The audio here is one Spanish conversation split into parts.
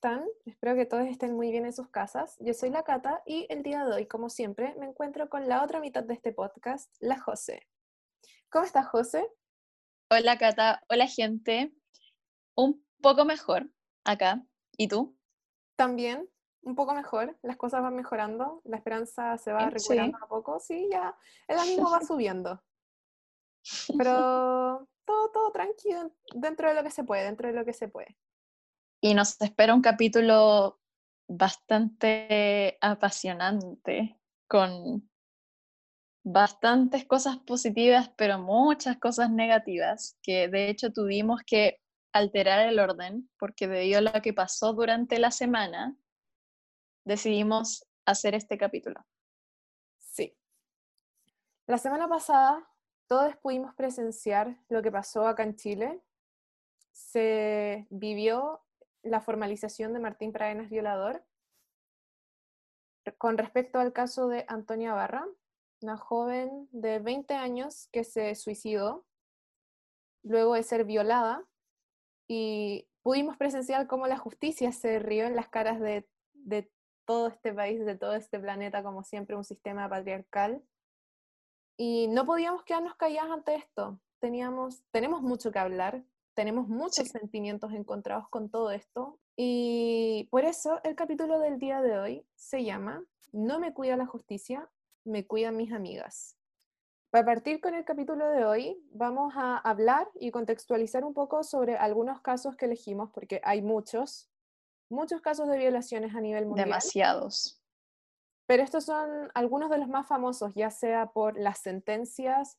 están? Espero que todos estén muy bien en sus casas. Yo soy la Cata y el día de hoy, como siempre, me encuentro con la otra mitad de este podcast, la José. ¿Cómo estás, José? Hola, Cata. Hola, gente. Un poco mejor acá. ¿Y tú? También, un poco mejor. Las cosas van mejorando. La esperanza se va recuperando a poco. Sí, ya el ánimo va subiendo. Pero todo, todo tranquilo, dentro de lo que se puede, dentro de lo que se puede. Y nos espera un capítulo bastante apasionante, con bastantes cosas positivas, pero muchas cosas negativas, que de hecho tuvimos que alterar el orden, porque debido a lo que pasó durante la semana, decidimos hacer este capítulo. Sí. La semana pasada todos pudimos presenciar lo que pasó acá en Chile. Se vivió la formalización de Martín Pradenas violador. Con respecto al caso de Antonia Barra, una joven de 20 años que se suicidó luego de ser violada y pudimos presenciar cómo la justicia se rió en las caras de, de todo este país, de todo este planeta, como siempre un sistema patriarcal y no podíamos quedarnos calladas ante esto. Teníamos, tenemos mucho que hablar, tenemos muchos sentimientos encontrados con todo esto. Y por eso el capítulo del día de hoy se llama No me cuida la justicia, me cuidan mis amigas. Para partir con el capítulo de hoy, vamos a hablar y contextualizar un poco sobre algunos casos que elegimos, porque hay muchos, muchos casos de violaciones a nivel mundial. Demasiados. Pero estos son algunos de los más famosos, ya sea por las sentencias,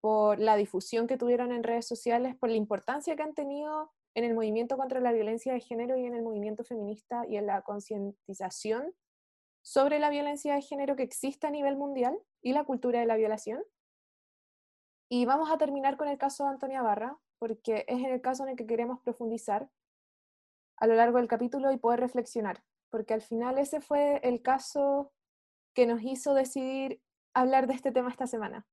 por la difusión que tuvieron en redes sociales, por la importancia que han tenido en el movimiento contra la violencia de género y en el movimiento feminista y en la concientización sobre la violencia de género que existe a nivel mundial y la cultura de la violación. Y vamos a terminar con el caso de Antonia Barra, porque es en el caso en el que queremos profundizar a lo largo del capítulo y poder reflexionar, porque al final ese fue el caso que nos hizo decidir hablar de este tema esta semana.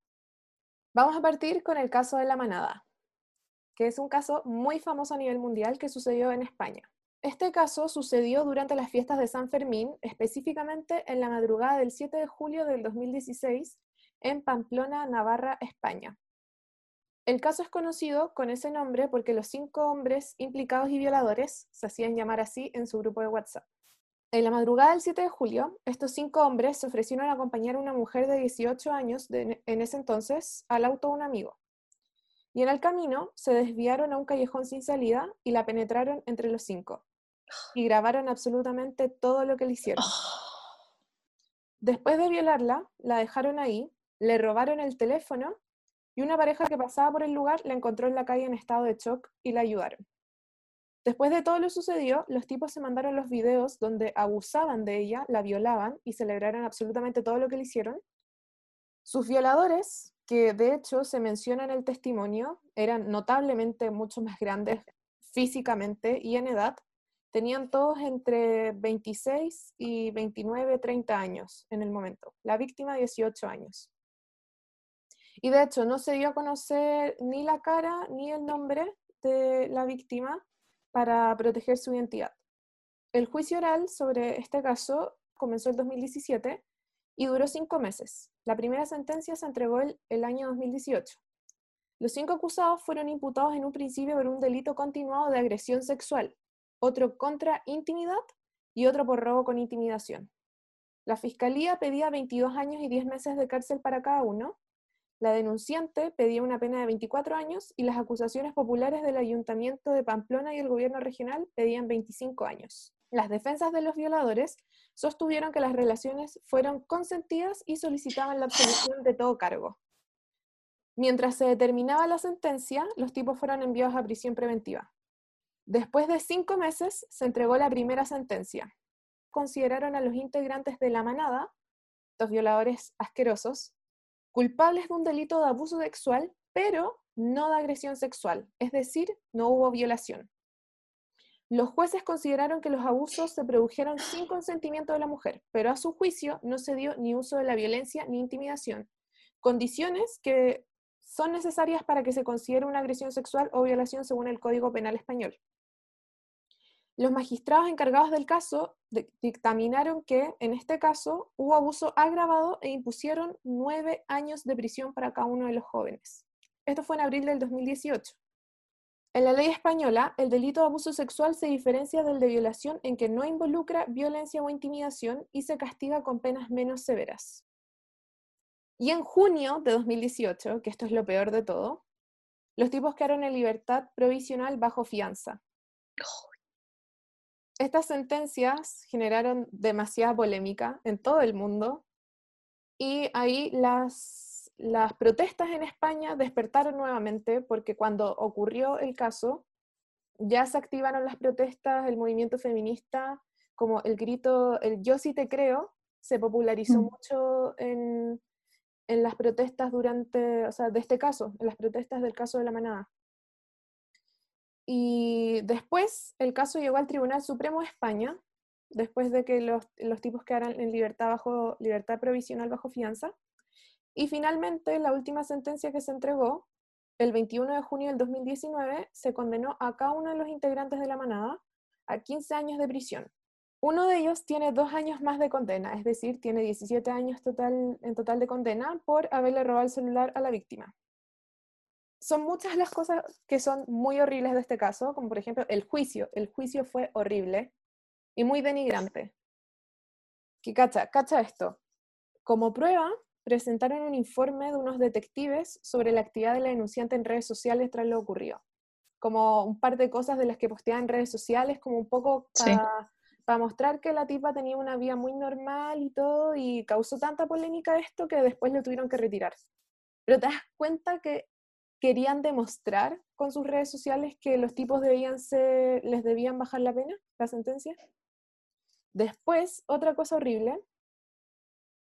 Vamos a partir con el caso de la manada, que es un caso muy famoso a nivel mundial que sucedió en España. Este caso sucedió durante las fiestas de San Fermín, específicamente en la madrugada del 7 de julio del 2016 en Pamplona, Navarra, España. El caso es conocido con ese nombre porque los cinco hombres implicados y violadores se hacían llamar así en su grupo de WhatsApp. En la madrugada del 7 de julio, estos cinco hombres se ofrecieron a acompañar a una mujer de 18 años en ese entonces al auto de un amigo. Y en el camino se desviaron a un callejón sin salida y la penetraron entre los cinco. Y grabaron absolutamente todo lo que le hicieron. Después de violarla, la dejaron ahí, le robaron el teléfono y una pareja que pasaba por el lugar la encontró en la calle en estado de shock y la ayudaron. Después de todo lo sucedido, los tipos se mandaron los videos donde abusaban de ella, la violaban y celebraron absolutamente todo lo que le hicieron. Sus violadores, que de hecho se menciona en el testimonio, eran notablemente mucho más grandes físicamente y en edad, tenían todos entre 26 y 29, 30 años en el momento. La víctima 18 años. Y de hecho no se dio a conocer ni la cara ni el nombre de la víctima para proteger su identidad. El juicio oral sobre este caso comenzó en 2017 y duró cinco meses. La primera sentencia se entregó el, el año 2018. Los cinco acusados fueron imputados en un principio por un delito continuado de agresión sexual, otro contra intimidad y otro por robo con intimidación. La fiscalía pedía 22 años y 10 meses de cárcel para cada uno, la denunciante pedía una pena de 24 años y las acusaciones populares del Ayuntamiento de Pamplona y el gobierno regional pedían 25 años. Las defensas de los violadores sostuvieron que las relaciones fueron consentidas y solicitaban la absolución de todo cargo. Mientras se determinaba la sentencia, los tipos fueron enviados a prisión preventiva. Después de cinco meses se entregó la primera sentencia. Consideraron a los integrantes de la manada, los violadores asquerosos, culpables de un delito de abuso sexual, pero no de agresión sexual, es decir, no hubo violación. Los jueces consideraron que los abusos se produjeron sin consentimiento de la mujer, pero a su juicio no se dio ni uso de la violencia ni intimidación, condiciones que son necesarias para que se considere una agresión sexual o violación según el Código Penal Español. Los magistrados encargados del caso dictaminaron que, en este caso, hubo abuso agravado e impusieron nueve años de prisión para cada uno de los jóvenes. Esto fue en abril del 2018. En la ley española, el delito de abuso sexual se diferencia del de violación en que no involucra violencia o intimidación y se castiga con penas menos severas. Y en junio de 2018, que esto es lo peor de todo, los tipos quedaron en libertad provisional bajo fianza. Estas sentencias generaron demasiada polémica en todo el mundo y ahí las las protestas en España despertaron nuevamente porque cuando ocurrió el caso, ya se activaron las protestas, el movimiento feminista, como el grito, el yo sí te creo, se popularizó Mm. mucho en, en las protestas durante, o sea, de este caso, en las protestas del caso de la manada. Y después el caso llegó al Tribunal Supremo de España, después de que los, los tipos quedaran en libertad, bajo, libertad provisional bajo fianza. Y finalmente, la última sentencia que se entregó, el 21 de junio del 2019, se condenó a cada uno de los integrantes de la manada a 15 años de prisión. Uno de ellos tiene dos años más de condena, es decir, tiene 17 años total, en total de condena por haberle robado el celular a la víctima. Son muchas las cosas que son muy horribles de este caso, como por ejemplo el juicio. El juicio fue horrible y muy denigrante. Que cacha, cacha esto. Como prueba, presentaron un informe de unos detectives sobre la actividad de la denunciante en redes sociales tras lo ocurrido. Como un par de cosas de las que posteaba en redes sociales, como un poco Sí. para mostrar que la tipa tenía una vida muy normal y todo, y causó tanta polémica esto que después lo tuvieron que retirar. Pero te das cuenta que querían demostrar con sus redes sociales que los tipos debían ser, les debían bajar la pena, la sentencia. Después, otra cosa horrible,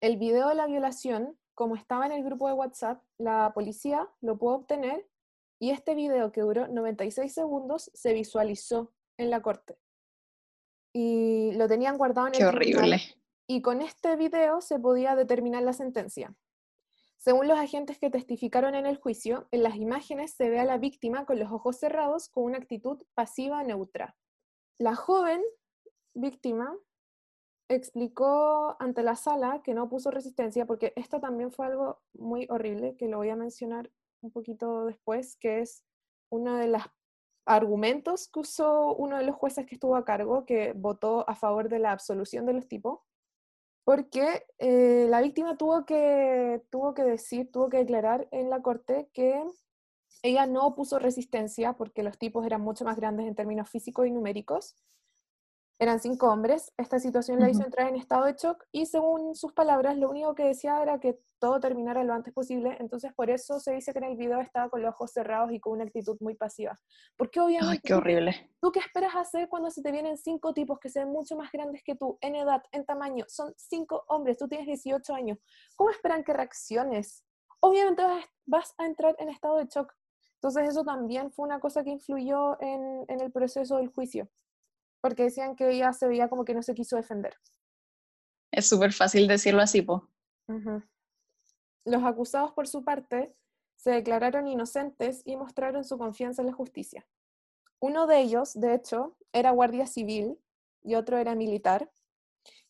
el video de la violación, como estaba en el grupo de WhatsApp, la policía lo pudo obtener y este video que duró 96 segundos se visualizó en la corte. Y lo tenían guardado en Qué el tribunal, horrible. y con este video se podía determinar la sentencia. Según los agentes que testificaron en el juicio, en las imágenes se ve a la víctima con los ojos cerrados con una actitud pasiva neutra. La joven víctima explicó ante la sala que no puso resistencia, porque esto también fue algo muy horrible, que lo voy a mencionar un poquito después, que es uno de los argumentos que usó uno de los jueces que estuvo a cargo, que votó a favor de la absolución de los tipos, porque eh, la víctima tuvo que, tuvo que decir, tuvo que declarar en la corte que ella no puso resistencia porque los tipos eran mucho más grandes en términos físicos y numéricos. Eran cinco hombres. Esta situación la hizo entrar en estado de shock y según sus palabras, lo único que decía era que todo terminara lo antes posible. Entonces, por eso se dice que en el video estaba con los ojos cerrados y con una actitud muy pasiva. Porque Ay, obviamente qué tú- horrible. ¿Tú qué esperas hacer cuando se te vienen cinco tipos que se ven mucho más grandes que tú, en edad, en tamaño? Son cinco hombres, tú tienes 18 años. ¿Cómo esperan que reacciones? Obviamente vas, vas a entrar en estado de shock. Entonces eso también fue una cosa que influyó en, en el proceso del juicio, porque decían que ella se veía como que no se quiso defender. Es súper fácil decirlo así, po. Los acusados, por su parte, se declararon inocentes y mostraron su confianza en la justicia. Uno de ellos, de hecho, era guardia civil y otro era militar.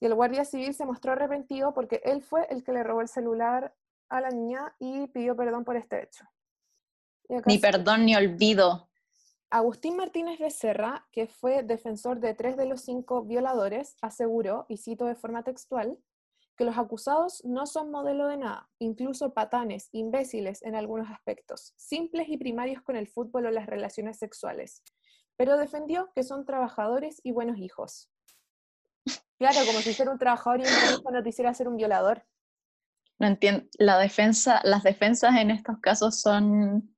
Y el guardia civil se mostró arrepentido porque él fue el que le robó el celular a la niña y pidió perdón por este hecho. Ni perdón ni olvido. Agustín Martínez Becerra, que fue defensor de tres de los cinco violadores, aseguró, y cito de forma textual, que los acusados no son modelo de nada, incluso patanes, imbéciles en algunos aspectos, simples y primarios con el fútbol o las relaciones sexuales, pero defendió que son trabajadores y buenos hijos. Claro, como si ser un trabajador y un hijo no te hiciera ser un violador. No entiendo. La defensa, las defensas en estos casos son.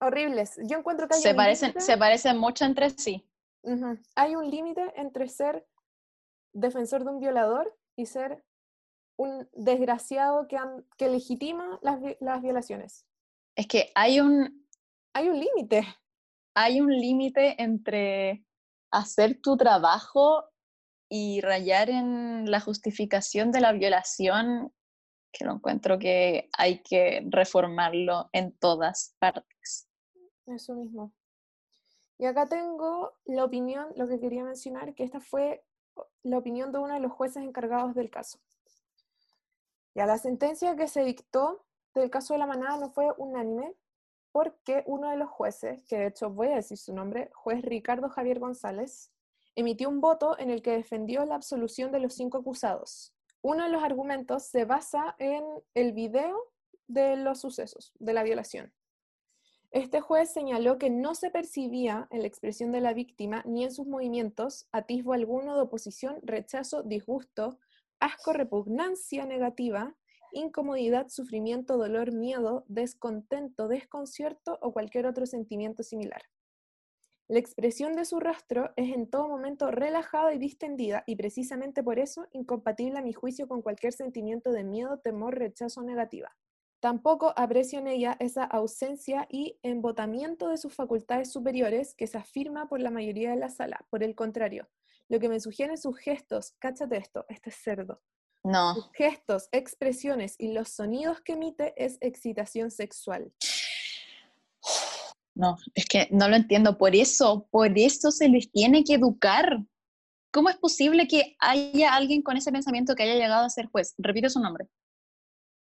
Horribles. Yo encuentro que hay Se un parecen, se parecen mucho entre sí. Hay un límite entre ser defensor de un violador y ser un desgraciado que, han- que legitima las, las violaciones. Es que hay un, Hay un límite. hay un límite entre hacer tu trabajo y rayar en la justificación de la violación que lo encuentro que hay que reformarlo en todas partes. Eso mismo. Y acá tengo la opinión, lo que quería mencionar, que esta fue la opinión de uno de los jueces encargados del caso. Ya la sentencia que se dictó del caso de la manada no fue unánime, porque uno de los jueces, que de hecho voy a decir su nombre, juez Ricardo Javier González, emitió un voto en el que defendió la absolución de los cinco acusados. Uno de los argumentos se basa en el video de los sucesos, de la violación. Este juez señaló que no se percibía en la expresión de la víctima ni en sus movimientos atisbo alguno de oposición, rechazo, disgusto, asco, repugnancia negativa incomodidad, sufrimiento, dolor, miedo, descontento, desconcierto o cualquier otro sentimiento similar. La expresión de su rostro es en todo momento relajada y distendida y precisamente por eso incompatible a mi juicio con cualquier sentimiento de miedo, temor, rechazo o negativa. Tampoco aprecio en ella esa ausencia y embotamiento de sus facultades superiores que se afirma por la mayoría de la sala. Por el contrario, lo que me sugieren sus gestos, cáchate esto, este cerdo, no. gestos, expresiones y los sonidos que emite es excitación sexual. No, es que no lo entiendo. Por eso, por eso se les tiene que educar. ¿Cómo es posible que haya alguien con ese pensamiento que haya llegado a ser juez? Repite su nombre.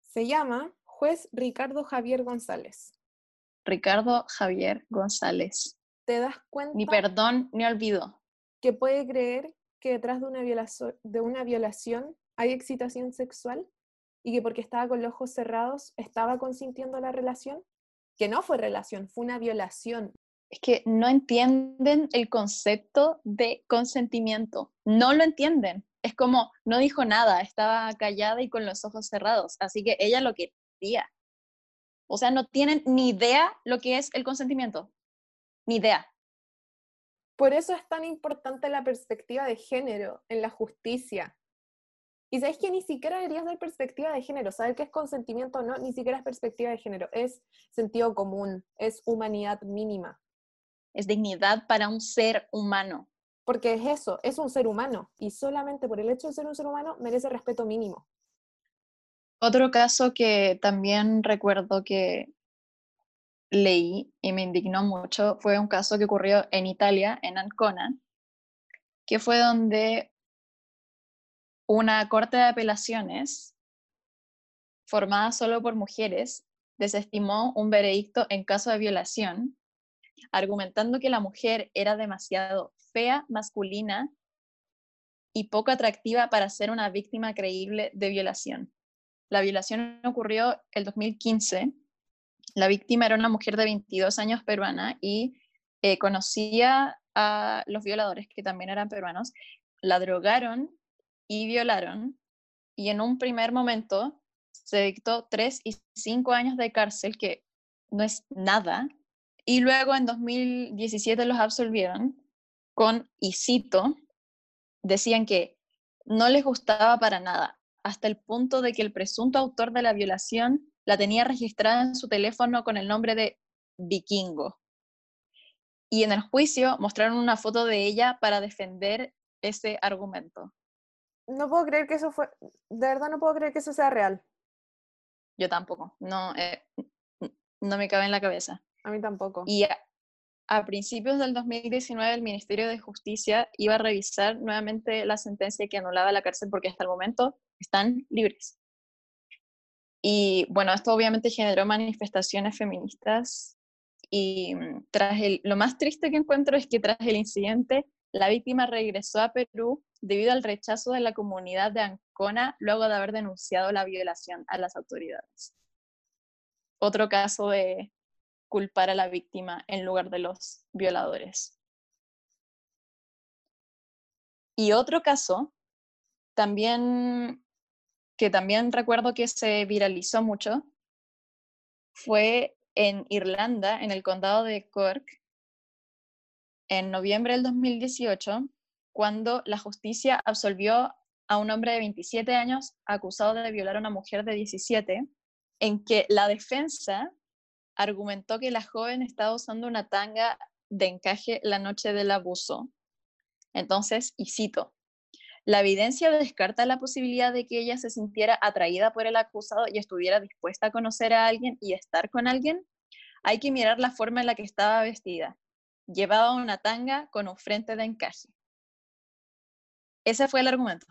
Se llama juez Ricardo Javier González. Ricardo Javier González. ¿Te das cuenta? Ni perdón ni olvido. Que puede creer que detrás de una, de una violación hay excitación sexual y que porque estaba con los ojos cerrados estaba consintiendo la relación, que no fue relación, fue una violación. Es que no entienden el concepto de consentimiento, no lo entienden. Es como, no dijo nada, estaba callada y con los ojos cerrados, así que ella lo quería. O sea, no tienen ni idea lo que es el consentimiento, ni idea. Por eso es tan importante la perspectiva de género en la justicia, y sabes que ni siquiera deberías dar perspectiva de género, saber qué es consentimiento o no, ni siquiera es perspectiva de género, es sentido común, es humanidad mínima. Es dignidad para un ser humano. Porque es eso, es un ser humano y solamente por el hecho de ser un ser humano merece respeto mínimo. Otro caso que también recuerdo que leí y me indignó mucho fue un caso que ocurrió en Italia, en Ancona, que fue donde una corte de apelaciones formada solo por mujeres desestimó un veredicto en caso de violación, argumentando que la mujer era demasiado fea, masculina y poco atractiva para ser una víctima creíble de violación. La violación ocurrió el 2015. La víctima era una mujer de 22 años peruana y eh, conocía a los violadores, que también eran peruanos. La drogaron y violaron, y en un primer momento se dictó tres y cinco años de cárcel, que no es nada, y luego en 2017 los absolvieron con, y cito, decían que no les gustaba para nada, hasta el punto de que el presunto autor de la violación la tenía registrada en su teléfono con el nombre de Vikingo. Y en el juicio mostraron una foto de ella para defender ese argumento no puedo creer que eso fue, de verdad no puedo creer que eso sea real. Yo tampoco, no, eh, no me cabe en la cabeza. A mí tampoco. Y a, principios del 2019 el Ministerio de Justicia iba a revisar nuevamente la sentencia que anulaba la cárcel porque hasta el momento están libres. Y bueno, esto obviamente generó manifestaciones feministas y mm, tras el, lo más triste que encuentro es que tras el incidente la víctima regresó a Perú debido al rechazo de la comunidad de Ancona luego de haber denunciado la violación a las autoridades. Otro caso de culpar a la víctima en lugar de los violadores. Y otro caso, también, que también recuerdo que se viralizó mucho, fue en Irlanda, en el condado de Cork, en noviembre del 2018, cuando la justicia absolvió a un hombre de 27 años acusado de violar a una mujer de 17, en que la defensa argumentó que la joven estaba usando una tanga de encaje la noche del abuso. Entonces, y cito, la evidencia descarta la posibilidad de que ella se sintiera atraída por el acusado y estuviera dispuesta a conocer a alguien y estar con alguien, hay que mirar la forma en la que estaba vestida. Llevaba una tanga con un frente de encaje. Ese fue el argumento.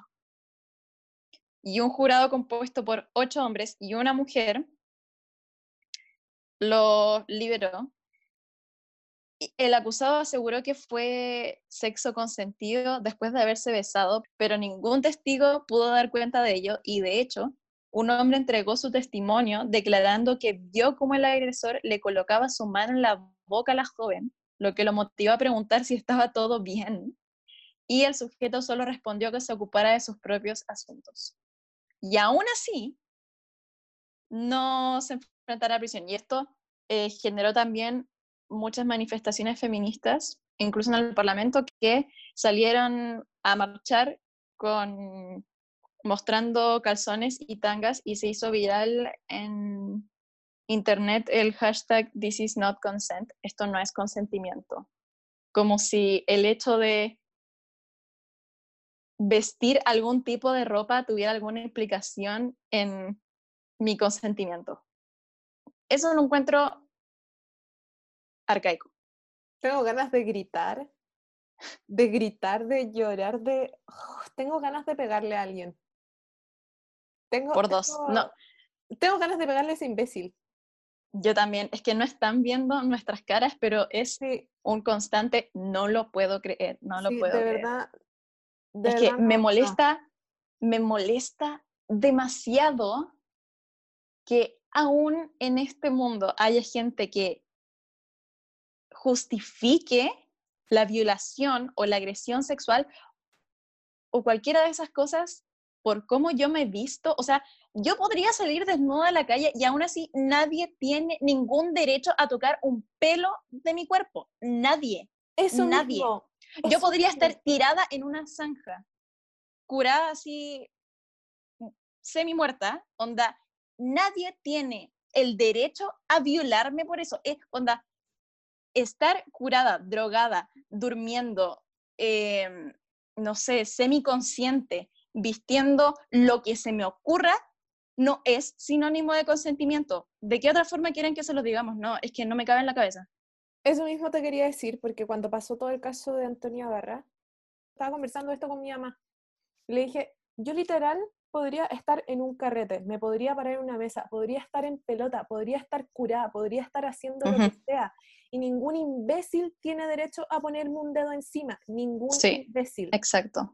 Y un jurado compuesto por ocho hombres y una mujer lo liberó el acusado aseguró que fue sexo consentido después de haberse besado, pero ningún testigo pudo dar cuenta de ello y de hecho, un hombre entregó su testimonio declarando que vio cómo el agresor le colocaba su mano en la boca a la joven, lo que lo motivó a preguntar si estaba todo bien. Y el sujeto solo respondió que se ocupara de sus propios asuntos. Y aún así, no se enfrentará a prisión. Y esto eh, generó también muchas manifestaciones feministas, incluso en el Parlamento, que salieron a marchar con mostrando calzones y tangas y se hizo viral en internet el hashtag This is not consent, esto no es consentimiento, como si el hecho de vestir algún tipo de ropa tuviera alguna implicación en mi consentimiento. Eso lo encuentro arcaico. Tengo ganas de gritar, de gritar, de llorar, de... tengo ganas de pegarle a alguien. Tengo, Por dos, no. Tengo ganas de pegarle a ese imbécil. Yo también, es que no están viendo nuestras caras, pero es un constante, no lo puedo creer, no lo puedo de creer. Verdad, es que me molesta, me molesta demasiado que aún en este mundo haya gente que justifique la violación o la agresión sexual o cualquiera de esas cosas por cómo yo me he visto. O sea, yo podría salir desnuda a la calle y aún así nadie tiene ningún derecho a tocar un pelo de mi cuerpo. Nadie. Eso nadie. Yo podría estar tirada en una zanja, curada así, semi muerta, onda. Nadie tiene el derecho a violarme por eso. Es, onda, estar curada, drogada, durmiendo, em, no sé, semiconsciente, vistiendo lo que se me ocurra, no es sinónimo de consentimiento. ¿De qué otra forma quieren que se lo digamos? No, es que no me cabe en la cabeza. Eso mismo te quería decir, porque cuando pasó todo el caso de Antonia Barra, estaba conversando esto con mi mamá. Le dije, yo literal podría estar en un carrete, me podría parar en una mesa, podría estar en pelota, podría estar curada, podría estar haciendo lo que sea. Y ningún imbécil tiene derecho a ponerme un dedo encima. Ningún sí, imbécil. Exacto.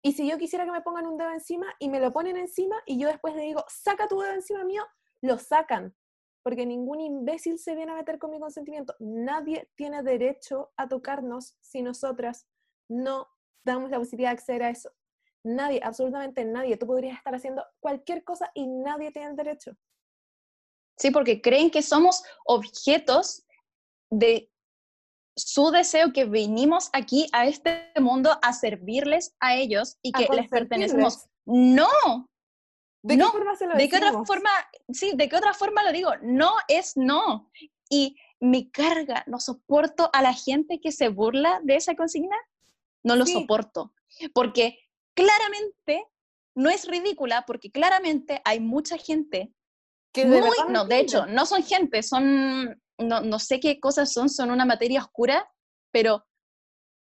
Y si yo quisiera que me pongan un dedo encima y me lo ponen encima y yo después le digo, saca tu dedo encima mío, lo sacan. Porque ningún imbécil se viene a meter con mi consentimiento. Nadie tiene derecho a tocarnos si nosotras no damos la posibilidad de acceder a eso. Nadie, absolutamente nadie. Tú podrías estar haciendo cualquier cosa y nadie tiene el derecho. Sí, porque creen que somos objetos de su deseo que venimos aquí a este mundo a servirles a ellos y que les pertenecemos. No. ¿De qué forma se lo ¿De qué otra forma? Sí, ¿de qué otra forma lo digo? No es no. Y me carga, no soporto a la gente que se burla de esa consigna. No lo soporto. Porque claramente no es ridícula porque claramente hay mucha gente que muy, no, de hecho, no son gente, son, no, no sé qué cosas son, son una materia oscura, pero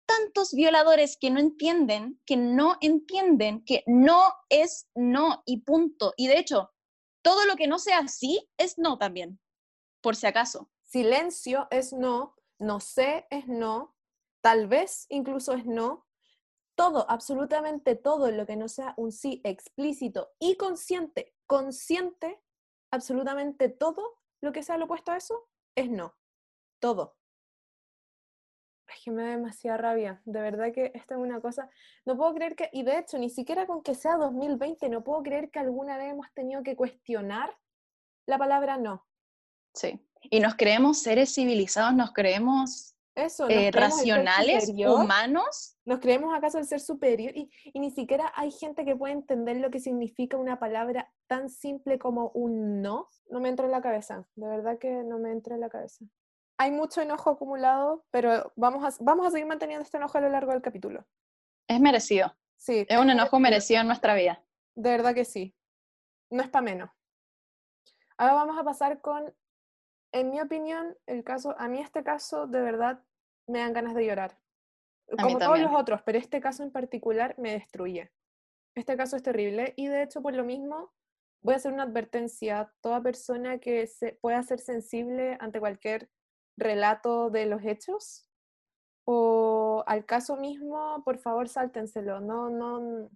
tantos violadores que no entienden, que no entienden, que no es no y punto. Y de hecho, todo lo que no sea así es no también, por si acaso. Silencio es no, no sé es no, tal vez incluso es no, todo, absolutamente todo lo que no sea un sí explícito y consciente, consciente, absolutamente todo lo que sea lo opuesto a eso es no. Todo. Es que me da demasiada rabia. De verdad que esta es una cosa. No puedo creer que, y de hecho, ni siquiera con que sea 2020, no puedo creer que alguna vez hemos tenido que cuestionar la palabra no. Sí. Y nos creemos seres civilizados, nos creemos eso, eh, racionales, humanos. ¿Nos creemos acaso el ser superior? Y, y, ni siquiera hay gente que puede entender lo que significa una palabra tan simple como un no. No me entra en la cabeza, de verdad que no me entra en la cabeza. Hay mucho enojo acumulado, pero vamos a, vamos a seguir manteniendo este enojo a lo largo del capítulo. Es merecido. Sí. Es un enojo merecido en nuestra vida. De verdad que sí. No es para menos. Ahora vamos a pasar con, en mi opinión, el caso, a mí este caso de verdad me dan ganas de llorar. A Como todos los otros, pero este caso en particular me destruye. Este caso es terrible y de hecho por lo mismo voy a hacer una advertencia. Toda persona que se pueda ser sensible ante cualquier relato de los hechos o al caso mismo, por favor sáltenselo. No, no,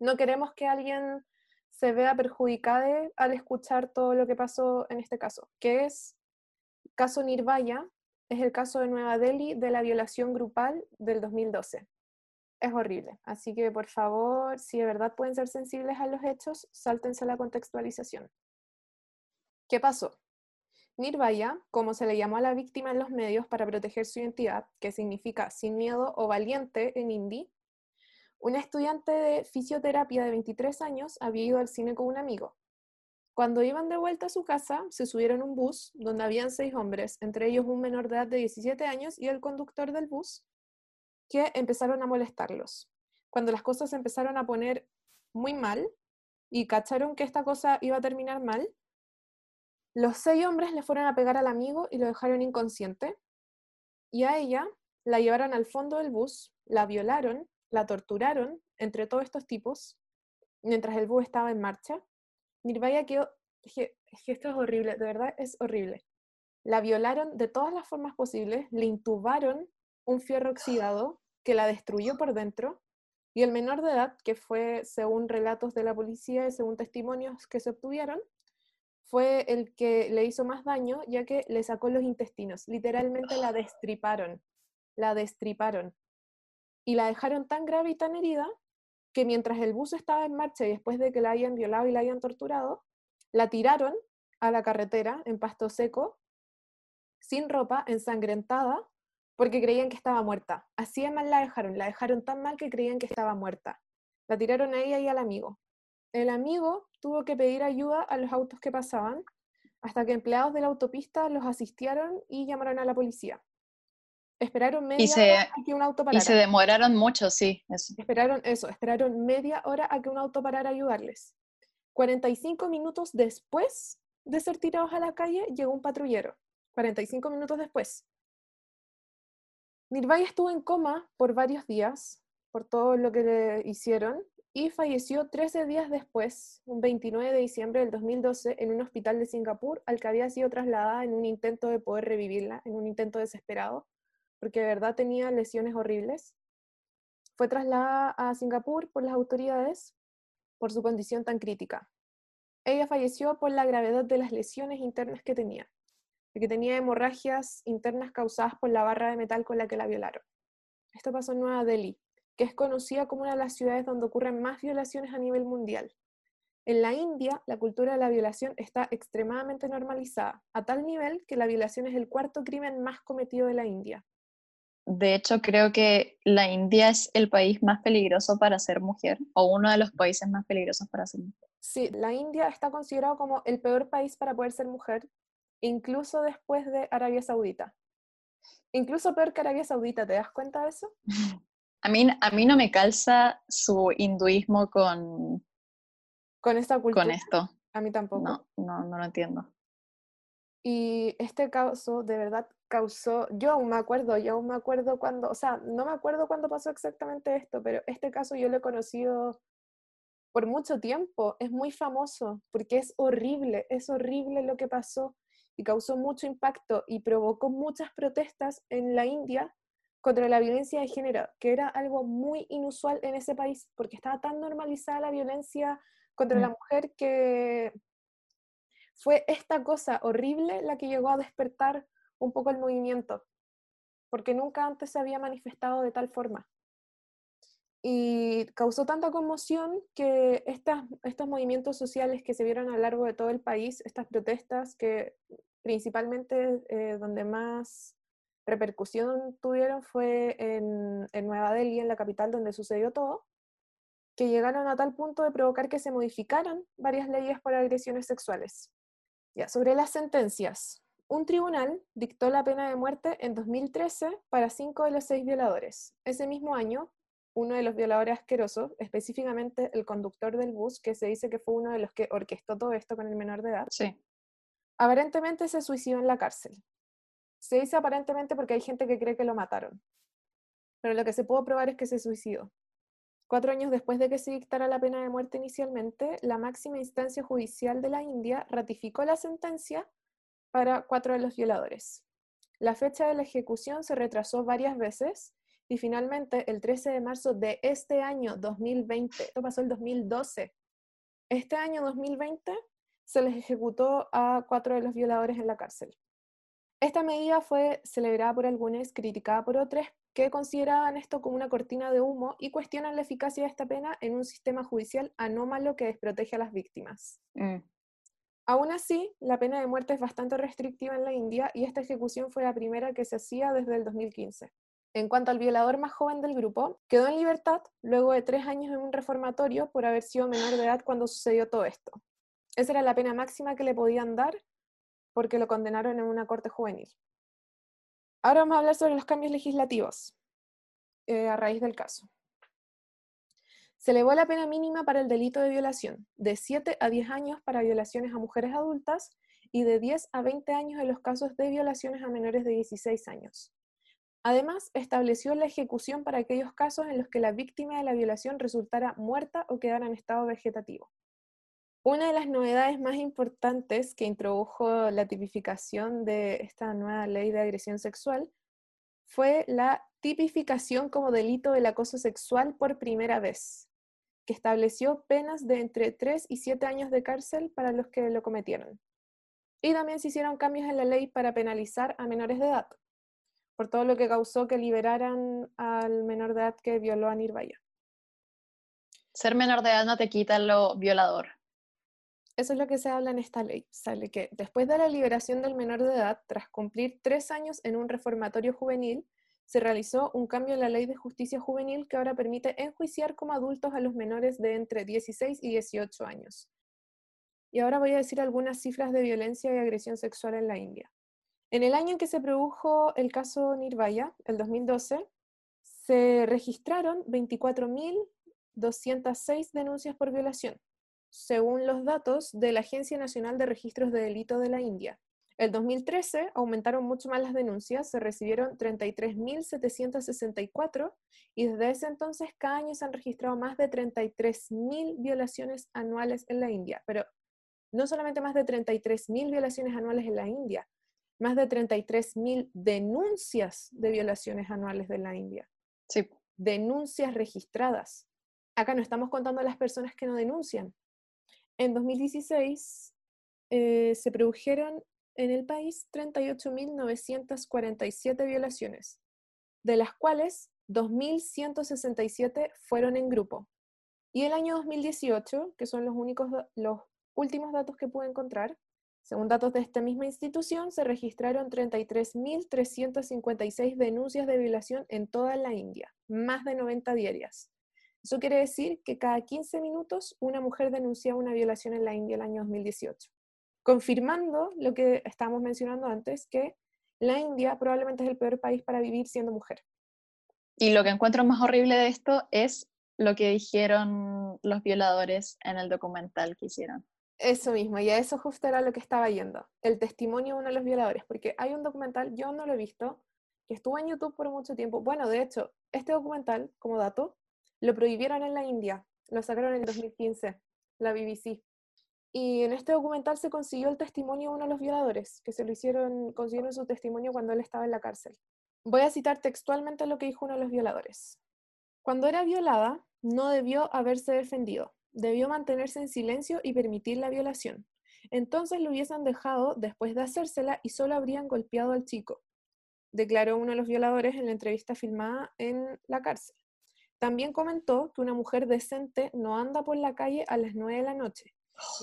no queremos que alguien se vea perjudicada al escuchar todo lo que pasó en este caso, que es caso Nirvaya, es el caso de Nueva Delhi de la violación grupal del 2012. Es horrible, así que por favor, si de verdad pueden ser sensibles a los hechos, sáltense la contextualización. ¿Qué pasó? Nirvaya, como se le llamó a la víctima en los medios para proteger su identidad, que significa sin miedo o valiente en hindi, una estudiante de fisioterapia de 23 años había ido al cine con un amigo. Cuando iban de vuelta a su casa, se subieron a un bus donde habían seis hombres, entre ellos un menor de edad de 17 años y el conductor del bus, que empezaron a molestarlos. Cuando las cosas empezaron a poner muy mal y cacharon que esta cosa iba a terminar mal, los seis hombres le fueron a pegar al amigo y lo dejaron inconsciente. Y a ella la llevaron al fondo del bus, la violaron, la torturaron entre todos estos tipos, mientras el bus estaba en marcha. Nirvaya quedó, que esto es horrible, de verdad es horrible. La violaron de todas las formas posibles, le intubaron un fierro oxidado que la destruyó por dentro, y el menor de edad, que fue según relatos de la policía y según testimonios que se obtuvieron, fue el que le hizo más daño, ya que le sacó los intestinos. Literalmente la destriparon, la destriparon. Y la dejaron tan grave y tan herida que mientras el bus estaba en marcha y después de que la hayan violado y la hayan torturado, la tiraron a la carretera en pasto seco, sin ropa, ensangrentada, porque creían que estaba muerta. Así de mal la dejaron, la dejaron tan mal que creían que estaba muerta. La tiraron a ella y al amigo. El amigo tuvo que pedir ayuda a los autos que pasaban, hasta que empleados de la autopista los asistieron y llamaron a la policía. Esperaron media se- hora a que un auto parara. Y se demoraron mucho, sí. eso. Esperaron eso, esperaron media hora a que un auto parara a ayudarles. 45 minutos después de ser tirados a la calle, llegó un patrullero. 45 minutos después. Nirvaya estuvo en coma por varios días, por todo lo que le hicieron, y falleció 13 días después, un 29 de diciembre del 2012, en un hospital de Singapur al que había sido trasladada en un intento de poder revivirla, en un intento desesperado, porque de verdad tenía lesiones horribles. Fue trasladada a Singapur por las autoridades por su condición tan crítica. Ella falleció por la gravedad de las lesiones internas que tenía, porque tenía hemorragias internas causadas por la barra de metal con la que la violaron. Esto pasó en Nueva Delhi, que es conocida como una de las ciudades donde ocurren más violaciones a nivel mundial. En la India, la cultura de la violación está extremadamente normalizada, a tal nivel que la violación es el cuarto crimen más cometido de la India. De hecho, creo que la India es el país más peligroso para ser mujer, o uno de los países más peligrosos para ser mujer. Sí, la India está considerado como el peor país para poder ser mujer, incluso después de Arabia Saudita. Incluso peor que Arabia Saudita, ¿te das cuenta de eso? A mí, a mí no me calza su hinduismo con, Con esta cultura, con esto. a mí tampoco. No, no, no lo entiendo. Y este caso de verdad causó, yo aún me acuerdo, yo aún me acuerdo cuando, o sea, no me acuerdo cuándo pasó exactamente esto, pero este caso yo lo he conocido por mucho tiempo, es muy famoso, porque es horrible, es horrible lo que pasó y causó mucho impacto y provocó muchas protestas en la India contra la violencia de género, que era algo muy inusual en ese país, porque estaba tan normalizada la violencia contra la Mm. mujer que fue esta cosa horrible la que llegó a despertar un poco el movimiento, porque nunca antes se había manifestado de tal forma. Y causó tanta conmoción que estas, estos movimientos sociales que se vieron a lo largo de todo el país, estas protestas que principalmente eh, donde más repercusión tuvieron fue en, en Nueva Delhi, en la capital donde sucedió todo, que llegaron a tal punto de provocar que se modificaran varias leyes por agresiones sexuales. Ya, sobre las sentencias. Un tribunal dictó la pena de muerte en 2013 para cinco de los seis violadores. Ese mismo año, uno de los violadores asquerosos, específicamente el conductor del bus, que se dice que fue uno de los que orquestó todo esto con el menor de edad, Sí. aparentemente se suicidó en la cárcel. Se dice aparentemente porque hay gente que cree que lo mataron, pero lo que se pudo probar es que se suicidó. Cuatro años después de que se dictara la pena de muerte inicialmente, la máxima instancia judicial de la India ratificó la sentencia para cuatro de los violadores. La fecha de la ejecución se retrasó varias veces y finalmente el 13 de marzo de este año 2020, esto pasó el 2012, este año 2020 se les ejecutó a cuatro de los violadores en la cárcel. Esta medida fue celebrada por algunos, criticada por otros, que consideraban esto como una cortina de humo y cuestionan la eficacia de esta pena en un sistema judicial anómalo que desprotege a las víctimas. Mm. Aún así, la pena de muerte es bastante restrictiva en la India y esta ejecución fue la primera que se hacía desde el 2015. En cuanto al violador más joven del grupo, quedó en libertad luego de tres años en un reformatorio por haber sido menor de edad cuando sucedió todo esto. Esa era la pena máxima que le podían dar porque lo condenaron en una corte juvenil. Ahora vamos a hablar sobre los cambios legislativos eh, a raíz del caso. Se elevó la pena mínima para el delito de violación, de 7 a 10 años para violaciones a mujeres adultas y de 10 a 20 años en los casos de violaciones a menores de 16 años. Además, estableció la ejecución para aquellos casos en los que la víctima de la violación resultara muerta o quedara en estado vegetativo. Una de las novedades más importantes que introdujo la tipificación de esta nueva ley de agresión sexual fue la tipificación como delito del acoso sexual por primera vez, que estableció penas de entre 3 y 7 años de cárcel para los que lo cometieron. Y también se hicieron cambios en la ley para penalizar a menores de edad, por todo lo que causó que liberaran al menor de edad que violó a Nirvaya. Ser menor de edad no te quita lo violador. Eso es lo que se habla en esta ley. Sale que después de la liberación del menor de edad, tras cumplir tres años en un reformatorio juvenil, se realizó un cambio en la ley de justicia juvenil que ahora permite enjuiciar como adultos a los menores de entre 16 y 18 años. Y ahora voy a decir algunas cifras de violencia y agresión sexual en la India. En el año en que se produjo el caso Nirvaya, el 2012, se registraron 24.206 denuncias por violación, según los datos de la Agencia Nacional de Registros de Delito de la India. El 2013 aumentaron mucho más las denuncias, se recibieron 33.764 y desde ese entonces cada año se han registrado más de 33.000 violaciones anuales en la India. Pero no solamente más de 33.000 violaciones anuales en la India, más de 33.000 denuncias de violaciones anuales de la India. Sí. Denuncias registradas. Acá no estamos contando a las personas que no denuncian. En 2016 eh, se produjeron en el país 38.947 violaciones, de las cuales 2.167 fueron en grupo. Y el año 2018, que son los, únicos, los últimos datos que pude encontrar, según datos de esta misma institución, se registraron 33.356 denuncias de violación en toda la India, más de 90 diarias. Eso quiere decir que cada 15 minutos una mujer denuncia una violación en la India el año 2018 confirmando lo que estábamos mencionando antes, que la India probablemente es el peor país para vivir siendo mujer. Y lo que encuentro más horrible de esto es lo que dijeron los violadores en el documental que hicieron. Eso mismo, y a eso justo era lo que estaba yendo, el testimonio de uno de los violadores, porque hay un documental, yo no lo he visto, que estuvo en YouTube por mucho tiempo. Bueno, de hecho, este documental, como dato, lo prohibieron en la India, lo sacaron en el 2015, la BBC. Y en este documental se consiguió el testimonio de uno de los violadores, que se lo hicieron, consiguieron su testimonio cuando él estaba en la cárcel. Voy a citar textualmente lo que dijo uno de los violadores. Cuando era violada, no debió haberse defendido, debió mantenerse en silencio y permitir la violación. Entonces lo hubiesen dejado después de hacérsela y solo habrían golpeado al chico, declaró uno de los violadores en la entrevista filmada en la cárcel. También comentó que una mujer decente no anda por la calle a las 9 de la noche,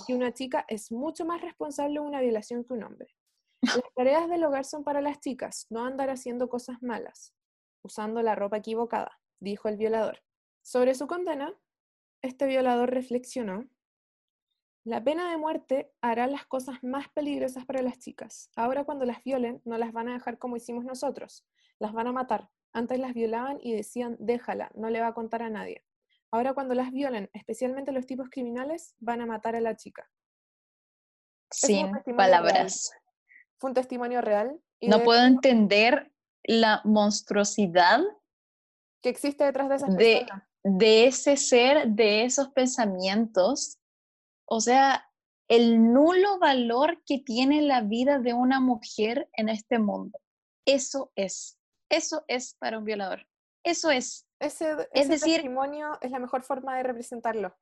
que una chica es mucho más responsable de una violación que un hombre. Las tareas del hogar son para las chicas, no andar haciendo cosas malas, usando la ropa equivocada, dijo el violador. Sobre su condena, este violador reflexionó, la pena de muerte hará las cosas más peligrosas para las chicas. Ahora cuando las violen, no las van a dejar como hicimos nosotros, las van a matar. Antes las violaban y decían, déjala, no le va a contar a nadie. Ahora cuando las violen, especialmente los tipos criminales, van a matar a la chica. Sin palabras. Fue un testimonio real. no puedo entender la monstruosidad que existe detrás de esas de, de ese ser, de esos pensamientos. O sea, el nulo valor que tiene la vida de una mujer en este mundo. Eso es. Eso es para un violador. Eso es. Ese, es decir, testimonio es la mejor forma de representarlo.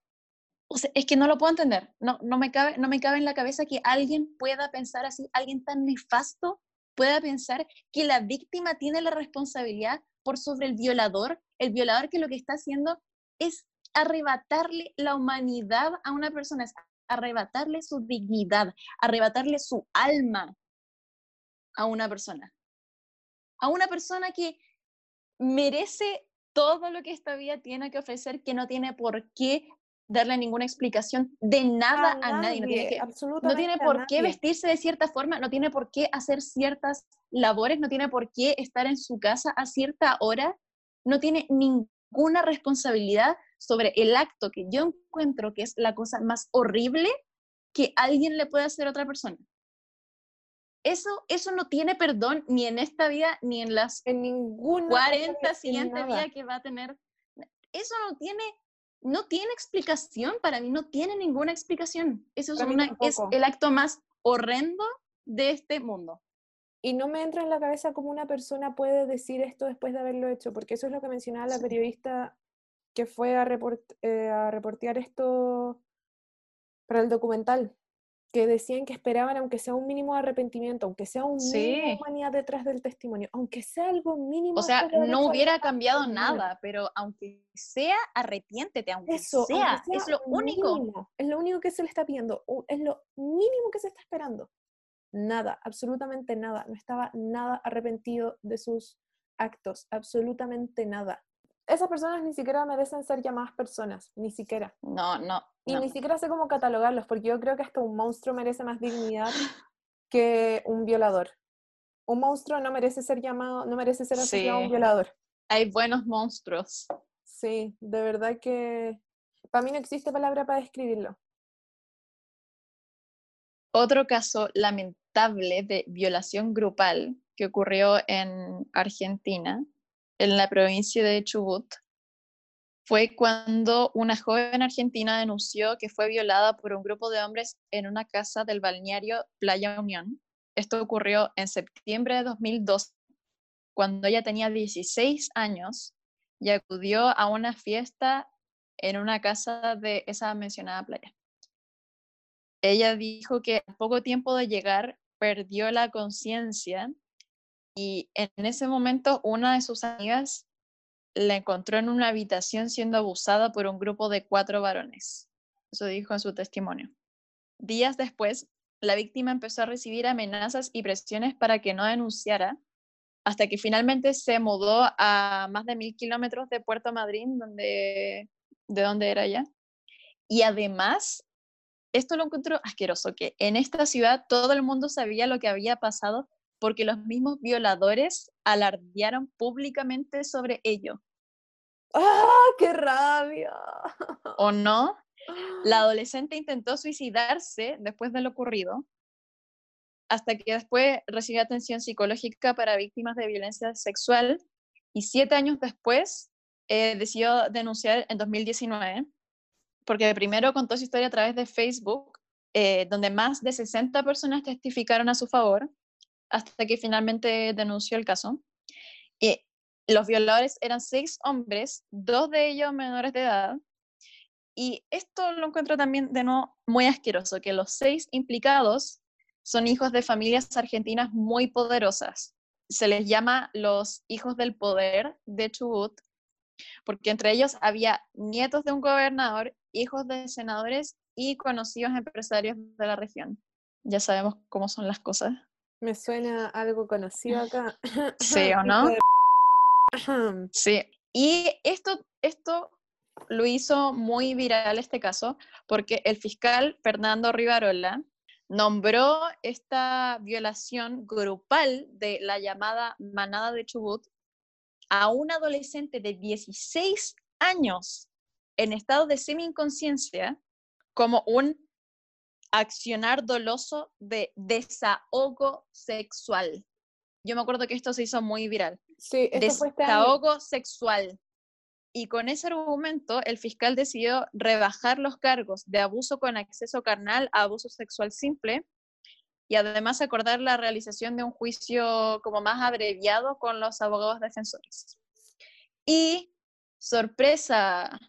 O sea, es que no lo puedo entender. No, no, me cabe, no me cabe en la cabeza que alguien pueda pensar así, alguien tan nefasto pueda pensar que la víctima tiene la responsabilidad por sobre el violador, el violador que lo que está haciendo es arrebatarle la humanidad a una persona, es arrebatarle su dignidad, arrebatarle su alma a una persona. A una persona que merece todo lo que esta vida tiene que ofrecer, que no tiene por qué darle ninguna explicación de nada a, nadie. No tiene, no tiene por qué vestirse de cierta forma, no tiene por qué hacer ciertas labores, no tiene por qué estar en su casa a cierta hora, no tiene ninguna responsabilidad sobre el acto que yo encuentro que es la cosa más horrible que alguien le puede hacer a otra persona. Eso, eso no tiene perdón ni en esta vida ni en las en ninguna 40 siguientes días que va a tener. Eso no tiene, no tiene explicación para mí, no tiene ninguna explicación. Eso es, una, es el acto más horrendo de este mundo. Y no me entra en la cabeza cómo una persona puede decir esto después de haberlo hecho, porque eso es lo que mencionaba la periodista que fue a, eh, a reportear esto para el documental, que decían que esperaban aunque sea un mínimo de arrepentimiento, aunque sea un mínimo de humanidad detrás del testimonio, aunque sea algo mínimo. O sea, no hubiera cambiado nada, pero aunque sea, arrepiéntete, aunque Eso, sea, es lo único. es lo único que se le está pidiendo, es lo mínimo que se está esperando. Nada, absolutamente nada, no estaba nada arrepentido de sus actos, absolutamente nada esas personas ni siquiera merecen ser llamadas personas, ni siquiera. No, no. Y ni siquiera sé cómo catalogarlos, porque yo creo que hasta un monstruo merece más dignidad que un violador. Un monstruo no merece ser llamado, no merece ser asociado un violador. Hay buenos monstruos. Sí, de verdad que para mí no existe palabra para describirlo. Otro caso lamentable de violación grupal que ocurrió en Argentina en la provincia de Chubut fue cuando una joven argentina denunció que fue violada por un grupo de hombres en una casa del balneario Playa Unión. Esto ocurrió en septiembre de 2002, cuando ella tenía 16 años y acudió a una fiesta en una casa de esa mencionada playa. Ella dijo que a poco tiempo de llegar perdió la conciencia y en ese momento una de sus amigas la encontró en una habitación siendo abusada por un grupo de cuatro varones. Eso dijo en su testimonio. Días después, la víctima empezó a recibir amenazas y presiones para que no denunciara, hasta que finalmente se mudó a más de mil kilómetros de Puerto Madryn, donde, de donde era ella. Y además, esto lo encontró asqueroso, que en esta ciudad todo el mundo sabía lo que había pasado porque los mismos violadores alardearon públicamente sobre ello. ¡Ah, qué rabia! ¿O no? La adolescente intentó suicidarse después de lo ocurrido, hasta que después recibió atención psicológica para víctimas de violencia sexual y siete años después eh, decidió denunciar en 2019, porque primero contó su historia a través de Facebook, eh, donde más de 60 personas testificaron a su favor, hasta que finalmente denunció el caso. Y los violadores eran seis hombres, dos de ellos menores de edad. Y esto lo encuentro también de nuevo muy asqueroso, que los seis implicados son hijos de familias argentinas muy poderosas. Se les llama los hijos del poder de Chubut, porque entre ellos había nietos de un gobernador, hijos de senadores y conocidos empresarios de la región. Ya sabemos cómo son las cosas. Me suena algo conocido acá. Sí, ¿o no? Sí. Y esto, esto lo hizo muy viral este caso porque el fiscal Fernando Rivarola nombró esta violación grupal de la llamada manada de Chubut a un adolescente de 16 años en estado de semi-inconsciencia como un accionar doloso de desahogo sexual. Yo me acuerdo que esto se hizo muy viral. Sí, esto fue este. Desahogo sexual. Y con ese argumento, el fiscal decidió rebajar los cargos de abuso con acceso carnal a abuso sexual simple y además acordar la realización de un juicio como más abreviado con los abogados defensores. Y, sorpresa,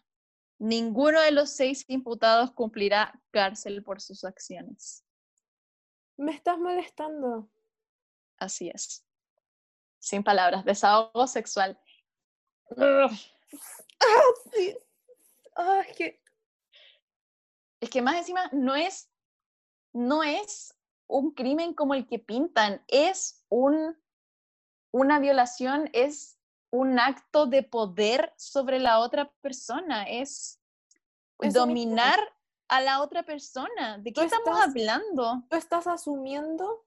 ninguno de los seis imputados cumplirá cárcel por sus acciones. Me estás molestando. Así es. Sin palabras, desahogo sexual. Ah, sí. Ah, es que... Es que más encima no es, no es un crimen como el que pintan, es un, una violación, es un acto de poder sobre la otra persona, es dominar a la otra persona. ¿De qué estamos hablando? Tú estás asumiendo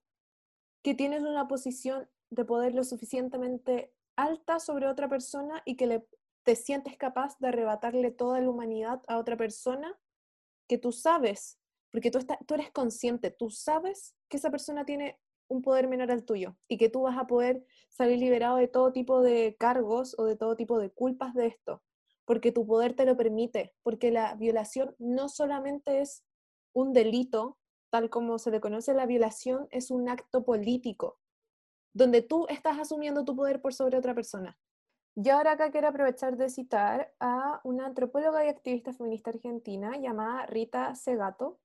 que tienes una posición de poder lo suficientemente alta sobre otra persona y que le, te sientes capaz de arrebatarle toda la humanidad a otra persona que tú sabes, porque tú, tú eres consciente, tú sabes que esa persona tiene un poder menor al tuyo y que tú vas a poder salir liberado de todo tipo de cargos o de todo tipo de culpas de esto, porque tu poder te lo permite, porque la violación no solamente es un delito, tal como se le conoce la violación, es un acto político, donde tú estás asumiendo tu poder por sobre otra persona. Yo ahora acá quiero aprovechar de citar a una antropóloga y activista feminista argentina llamada Rita Segato,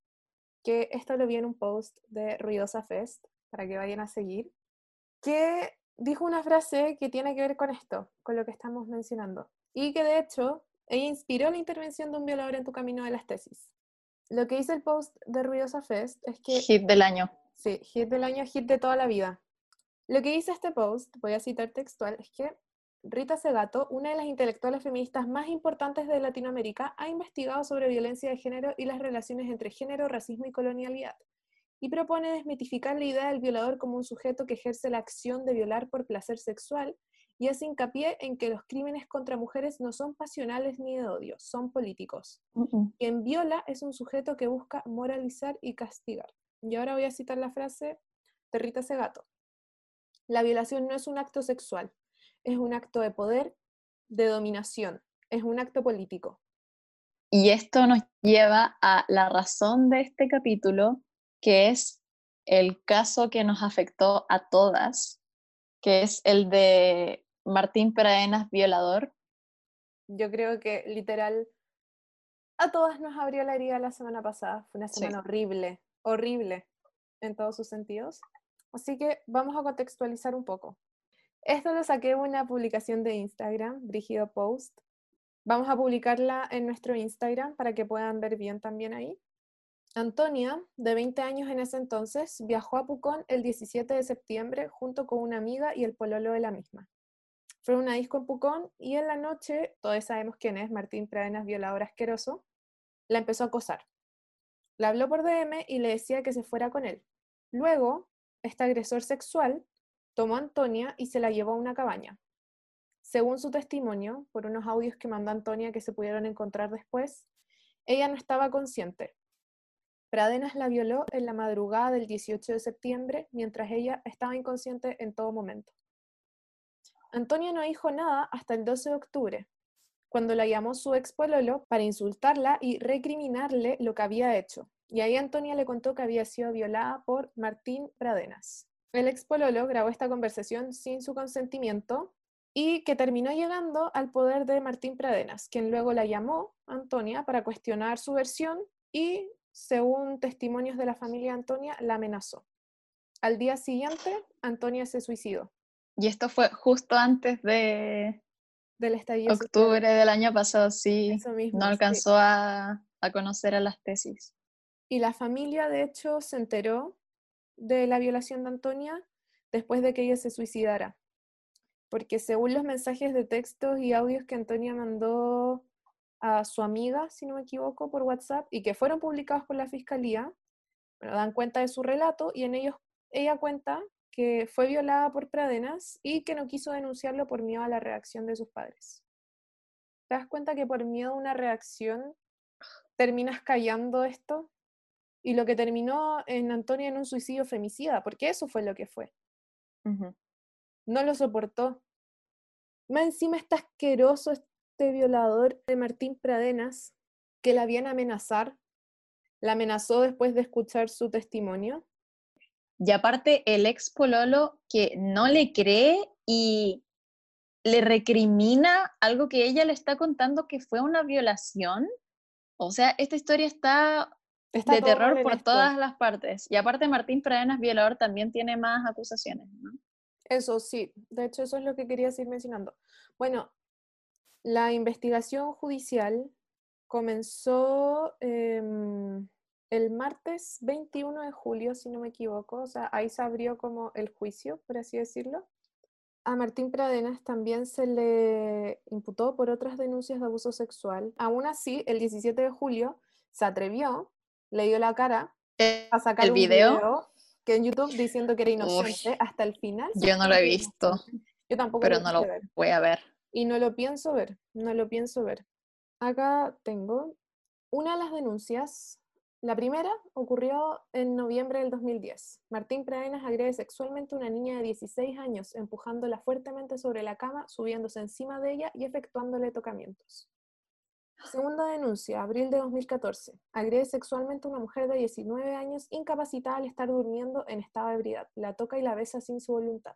que esto lo vi en un post de Ruidosa Fest, para que vayan a seguir, que dijo una frase que tiene que ver con esto, con lo que estamos mencionando, y que de hecho ella inspiró la intervención de un violador en tu camino de las tesis. Lo que dice el post de Ruidosa Fest es que... Hit del año. Sí, hit del año, hit de toda la vida. Lo que dice este post, voy a citar textual, es que Rita Segato, una de las intelectuales feministas más importantes de Latinoamérica, ha investigado sobre violencia de género y las relaciones entre género, racismo y colonialidad, y propone desmitificar la idea del violador como un sujeto que ejerce la acción de violar por placer sexual y hace hincapié en que los crímenes contra mujeres no son pasionales ni de odio, son políticos. Quien viola es un sujeto que busca moralizar y castigar. Y ahora voy a citar la frase de Rita Segato. La violación no es un acto sexual, es un acto de poder, de dominación, es un acto político. Y esto nos lleva a la razón de este capítulo, que es el caso que nos afectó a todas, que es el de Martín Pradenas violador. Yo creo que literal a todas nos abrió la herida la semana pasada. Fue una semana horrible, horrible en todos sus sentidos. Así que vamos a contextualizar un poco. Esto lo saqué de una publicación de Instagram, Brigido Post. Vamos a publicarla en nuestro Instagram para que puedan ver bien también ahí. Antonia, de 20 años en ese entonces, viajó a Pucón el 17 de septiembre junto con una amiga y el pololo de la misma. Fue una disco en Pucón y en la noche, todos sabemos quién es, Martín Pradenas, violador asqueroso, la empezó a acosar. La habló por DM y le decía que se fuera con él. Luego, este agresor sexual tomó a Antonia y se la llevó a una cabaña. Según su testimonio, por unos audios que mandó Antonia que se pudieron encontrar después, ella no estaba consciente. Pradenas la violó en la madrugada del 18 de septiembre mientras ella estaba inconsciente en todo momento. Antonia no dijo nada hasta el 12 de octubre, cuando la llamó su ex pololo para insultarla y recriminarle lo que había hecho. Y ahí Antonia le contó que había sido violada por Martín Pradenas. El ex pololo grabó esta conversación sin su consentimiento y que terminó llegando al poder de Martín Pradenas, quien luego la llamó Antonia para cuestionar su versión y, según testimonios de la familia Antonia, la amenazó. Al día siguiente, Antonia se suicidó. Y esto fue justo antes de del estallido octubre del año pasado, sí. no alcanzó A, a conocer a las tesis. Y la familia, de hecho, se enteró de la violación de Antonia después de que ella se suicidara. Porque según los mensajes de textos y audios que Antonia mandó a su amiga, si no me equivoco, por WhatsApp, y que fueron publicados por la fiscalía, dan cuenta de su relato y en ellos ella cuenta que fue violada por Pradenas y que no quiso denunciarlo por miedo a la reacción de sus padres. ¿Te das cuenta que por miedo a una reacción terminas callando esto? Y lo que terminó en Antonia en un suicidio femicida, porque eso fue lo que fue. No lo soportó. Más encima está asqueroso este violador de Martín Pradenas, que la viene a amenazar. La amenazó después de escuchar su testimonio. Y aparte, el ex Pololo que no le cree y le recrimina algo que ella le está contando que fue una violación. O sea, esta historia está, de terror por todas las partes. Y aparte, Martín Pradenas, violador, también tiene más acusaciones, ¿no? Eso sí, de hecho eso es lo que quería seguir mencionando. Bueno, la investigación judicial comenzó em, el martes 21 de julio, si no me equivoco, o sea, ahí se abrió como el juicio, por así decirlo. A Martín Pradenas también se le imputó por otras denuncias de abuso sexual. Aún así, el 17 de julio se atrevió, le dio la cara eh, a sacar ¿El un video? que en YouTube diciendo que era inocente hasta el final. Yo no lo he visto. Yo tampoco pero lo no lo ver. voy a ver. Y no lo pienso ver, no lo pienso ver. Acá tengo una de las denuncias. La primera ocurrió en noviembre del 2010. Martín Pradenas agrede sexualmente a una niña de 16 años, empujándola fuertemente sobre la cama, subiéndose encima de ella y efectuándole tocamientos. Segunda denuncia, abril de 2014. Agrede sexualmente a una mujer de 19 años incapacitada al estar durmiendo en estado de ebriedad. La toca y la besa sin su voluntad.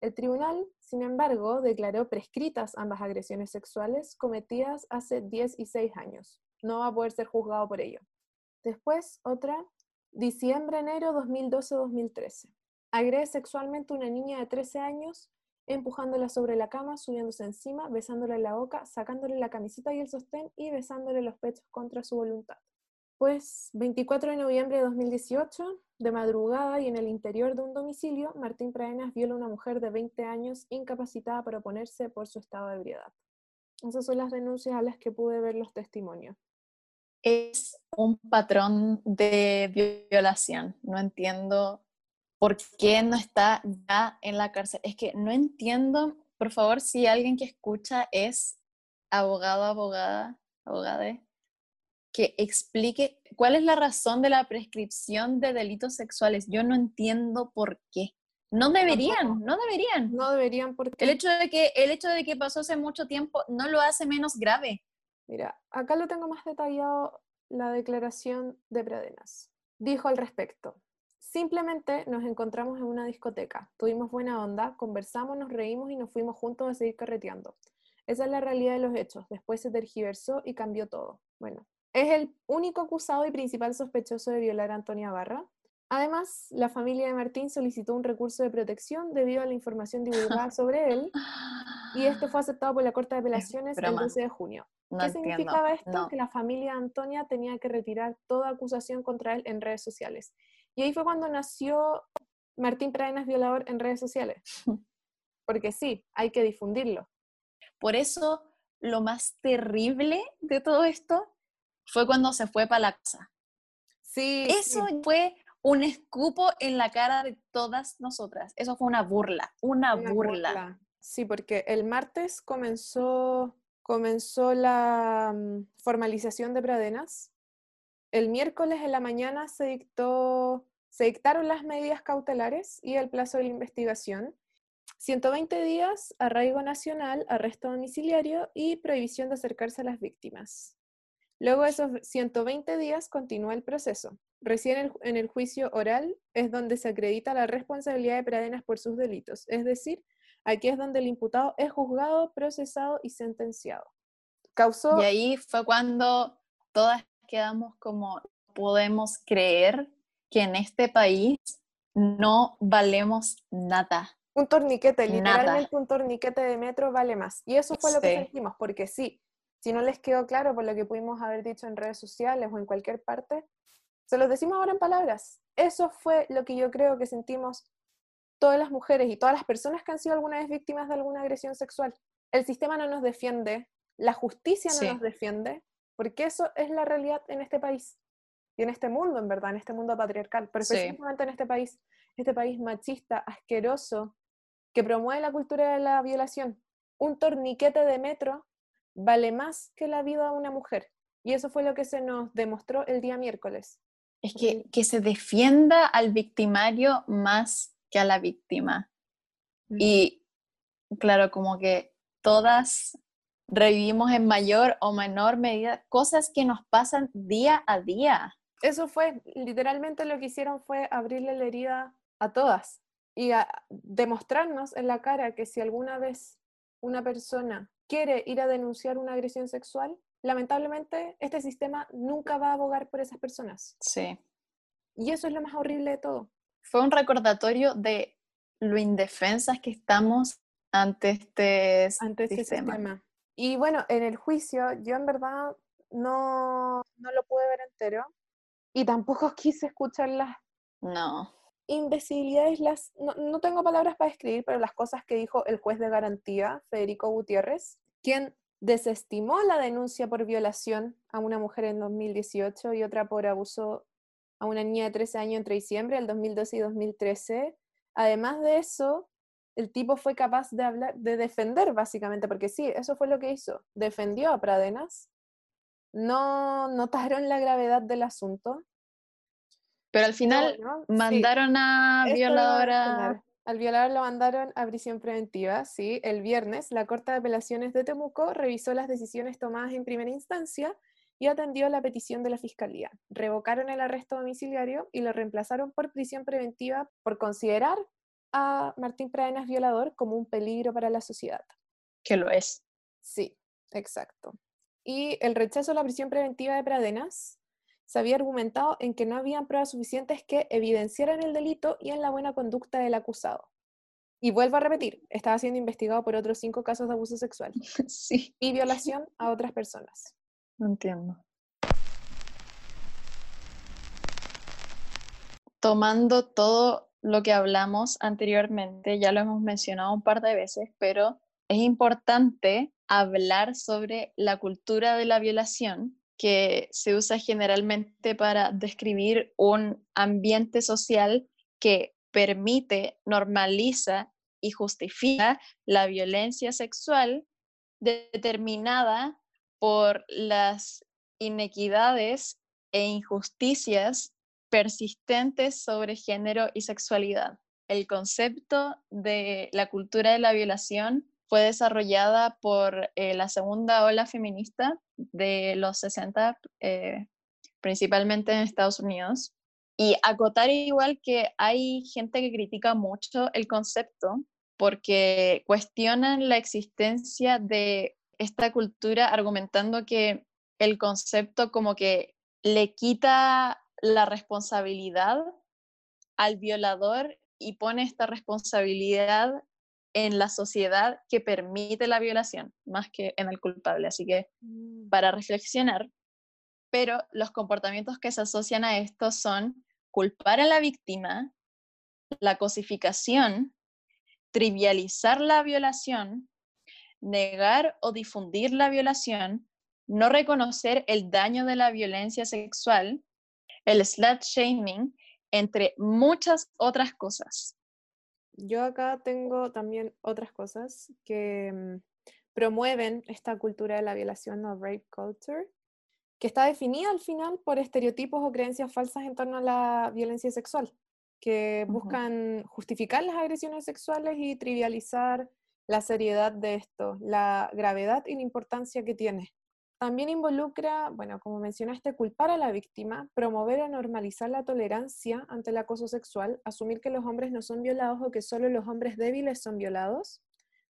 El tribunal, sin embargo, declaró prescritas ambas agresiones sexuales cometidas hace 10 y 6 años. No va a poder ser juzgado por ello. Después, otra, diciembre-enero 2012-2013. Agrede sexualmente a una niña de 13 años empujándola sobre la cama, subiéndose encima, besándole en la boca, sacándole la camiseta y el sostén y besándole los pechos contra su voluntad. Pues 24 de noviembre de 2018, de madrugada y en el interior de un domicilio, Martín Pradenas viola a una mujer de 20 años incapacitada para oponerse por su estado de ebriedad. Esas son las denuncias a las que pude ver los testimonios. Es un patrón de violación. No entiendo ¿por qué no está ya en la cárcel? Es que no entiendo, por favor, si alguien que escucha es abogado, abogada, abogade, que explique cuál es la razón de la prescripción de delitos sexuales. Yo no entiendo por qué. No deberían, no deberían. No deberían porque... El hecho, de que, el hecho de que pasó hace mucho tiempo no lo hace menos grave. Mira, acá lo tengo más detallado la declaración de Pradenas. Dijo al respecto, Simplemente nos encontramos en una discoteca, tuvimos buena onda, conversamos, nos reímos y nos fuimos juntos a seguir carreteando. Esa es la realidad de los hechos. Después se tergiversó y cambió todo. Bueno, es el único acusado y principal sospechoso de violar a Antonia Barra. Además, la familia de Martín solicitó un recurso de protección debido a la información divulgada sobre él y esto fue aceptado por la Corte de Apelaciones el 12 de junio. ¿Qué significaba esto? Que la familia de Antonia tenía que retirar toda acusación contra él en redes sociales. Y ahí fue cuando nació Martín Pradenas Violador en redes sociales. Porque sí, hay que difundirlo. Por eso, lo más terrible de todo esto fue cuando se fue para la casa. Sí. Eso fue un escupo en la cara de todas nosotras. Eso fue una burla, una, burla. Sí, porque el martes comenzó, comenzó la mm, formalización de Pradenas el miércoles en la mañana se, dictó, se dictaron las medidas cautelares y el plazo de la investigación. 120 días, arraigo nacional, arresto domiciliario y prohibición de acercarse a las víctimas. Luego de esos 120 días continúa el proceso. Recién en el juicio oral es donde se acredita la responsabilidad de Pradenas por sus delitos, es decir, aquí es donde el imputado es juzgado, procesado y sentenciado. Causó... Y ahí fue cuando todas quedamos como, podemos creer que en este país no valemos nada. Un torniquete, literalmente un torniquete de metro vale más. Y eso fue lo que sentimos, porque sí, si no les quedó claro por lo que pudimos haber dicho en redes sociales o en cualquier parte, se los decimos ahora en palabras. Eso fue lo que yo creo que sentimos todas las mujeres y todas las personas que han sido alguna vez víctimas de alguna agresión sexual. El sistema no nos defiende, la justicia no nos defiende, porque eso es la realidad en este país y en este mundo, en verdad, en este mundo patriarcal, pero específicamente en este país. este país machista, asqueroso, que promueve la cultura de la violación. Un torniquete de metro vale más que la vida de una mujer. Y eso fue lo que se nos demostró el día miércoles. Es que, que se defienda al victimario más que a la víctima. Y claro, como que todas revivimos en mayor o menor medida cosas que nos pasan día a día. Eso fue, literalmente lo que hicieron fue abrirle la herida a todas y a demostrarnos en la cara que si alguna vez una persona quiere ir a denunciar una agresión sexual, lamentablemente este sistema nunca va a abogar por esas personas. Sí. Y eso es lo más horrible de todo. Fue un recordatorio de lo indefensas que estamos ante este, ante este sistema. Y bueno, en el juicio yo en verdad no, no lo pude ver entero y tampoco quise escuchar las no. Imbecilidades, las, no, no tengo palabras para escribir, pero las cosas que dijo el juez de garantía, Federico Gutiérrez, quien desestimó la denuncia por violación a una mujer en 2018 y otra por abuso a una niña de 13 años entre diciembre del 2012 y 2013. Además de eso, el tipo fue capaz de hablar, de defender básicamente, porque sí, eso fue lo que hizo, defendió a Pradenas, no notaron la gravedad del asunto. Pero al final mandaron a violadora. Al violador lo mandaron a prisión preventiva, sí. El viernes, la Corte de Apelaciones de Temuco revisó las decisiones tomadas en primera instancia y atendió la petición de la Fiscalía. Revocaron el arresto domiciliario y lo reemplazaron por prisión preventiva por considerar a Martín Pradenas violador como un peligro para la sociedad. Que lo es. Sí, exacto. Y el rechazo a la prisión preventiva de Pradenas se había argumentado en que no habían pruebas suficientes que evidenciaran el delito y en la buena conducta del acusado. Y vuelvo a repetir, estaba siendo investigado por otros cinco casos de abuso sexual sí. y violación a otras personas. No entiendo. Tomando todo lo que hablamos anteriormente, ya lo hemos mencionado un par de veces, pero es importante hablar sobre la cultura de la violación que se usa generalmente para describir un ambiente social que permite, normaliza y justifica la violencia sexual determinada por las inequidades e injusticias persistentes sobre género y sexualidad. El concepto de la cultura de la violación fue desarrollada por eh, la segunda ola feminista de los 60, eh, principalmente en Estados Unidos. Y acotar igual que hay gente que critica mucho el concepto porque cuestionan la existencia de esta cultura argumentando que el concepto como que le quita la responsabilidad al violador y pone esta responsabilidad en la sociedad que permite la violación, más que en el culpable. Así que Mm. para reflexionar, pero los comportamientos que se asocian a esto son culpar a la víctima, la cosificación, trivializar la violación, negar o difundir la violación, no reconocer el daño de la violencia sexual, el slut shaming, entre muchas otras cosas. Yo acá tengo también otras cosas que mm, promueven esta cultura de la violación o rape culture, que está definida al final por estereotipos o creencias falsas en torno a la violencia sexual, que buscan justificar las agresiones sexuales y trivializar la seriedad de esto, la gravedad y la importancia que tiene. También involucra, bueno, como mencionaste, culpar a la víctima, promover o normalizar la tolerancia ante el acoso sexual, asumir que los hombres no son violados o que solo los hombres débiles son violados,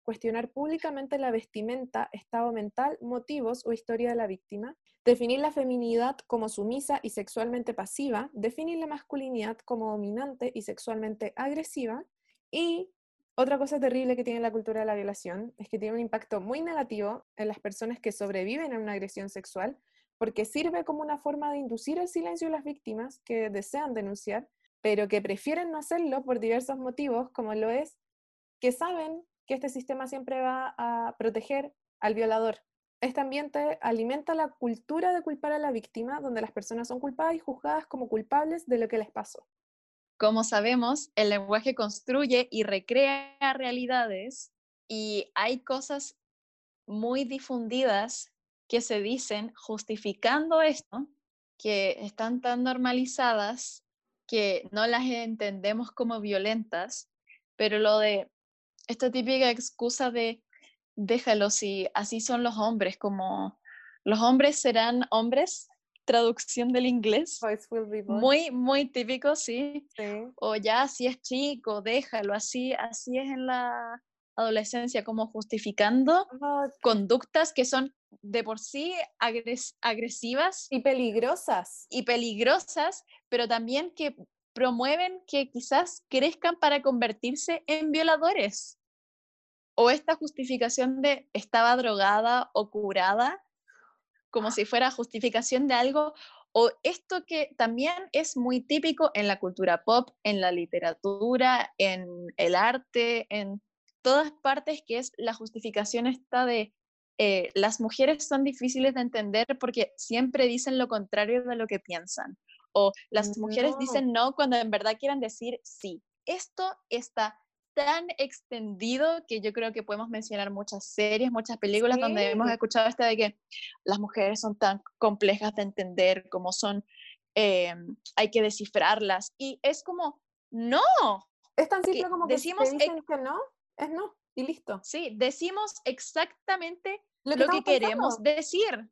cuestionar públicamente la vestimenta, estado mental, motivos o historia de la víctima, definir la feminidad como sumisa y sexualmente pasiva, definir la masculinidad como dominante y sexualmente agresiva, y otra cosa terrible que tiene la cultura de la violación es que tiene un impacto muy negativo en las personas que sobreviven a una agresión sexual, porque sirve como una forma de inducir el silencio de las víctimas que desean denunciar, pero que prefieren no hacerlo por diversos motivos, como lo es que saben que este sistema siempre va a proteger al violador. Este ambiente alimenta la cultura de culpar a la víctima, donde las personas son culpadas y juzgadas como culpables de lo que les pasó. Como sabemos, el lenguaje construye y recrea realidades y hay cosas muy difundidas que se dicen justificando esto, que están tan normalizadas que no las entendemos como violentas, pero lo de esta típica excusa de déjalo si así son los hombres, como los hombres serán hombres, traducción del inglés. Muy, muy típico, sí. O ya si es chico, déjalo, así, así es en la adolescencia, como justificando ah, conductas que son de por sí agresivas. Y peligrosas. Y peligrosas, pero también que promueven que quizás crezcan para convertirse en violadores. O esta justificación de estaba drogada o curada, como si fuera justificación de algo, o esto que también es muy típico en la cultura pop, en la literatura, en el arte, en todas partes, que es la justificación esta de eh, las mujeres son difíciles de entender porque siempre dicen lo contrario de lo que piensan o las mujeres dicen no cuando en verdad quieran decir sí. Esto está tan extendido que yo creo que podemos mencionar muchas series, muchas películas donde hemos escuchado este de que las mujeres son tan complejas de entender, como son, eh, hay que descifrarlas. Y es como, no. Es tan simple como que decimos dicen que no, es no, y listo. Sí, decimos exactamente lo que, queremos decir.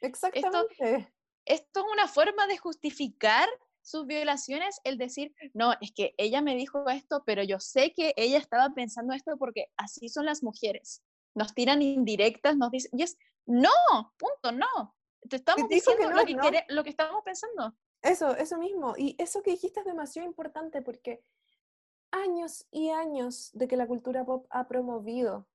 Exactamente esto es una forma de justificar sus violaciones, el decir, no, es que ella me dijo esto, pero yo sé que ella estaba pensando esto porque así son las mujeres. Nos tiran indirectas, nos dicen, y es, no, punto, no. Te estamos diciendo lo, que lo que estamos pensando. Eso, eso mismo. Y eso que dijiste es demasiado importante porque años y años de que la cultura pop ha promovido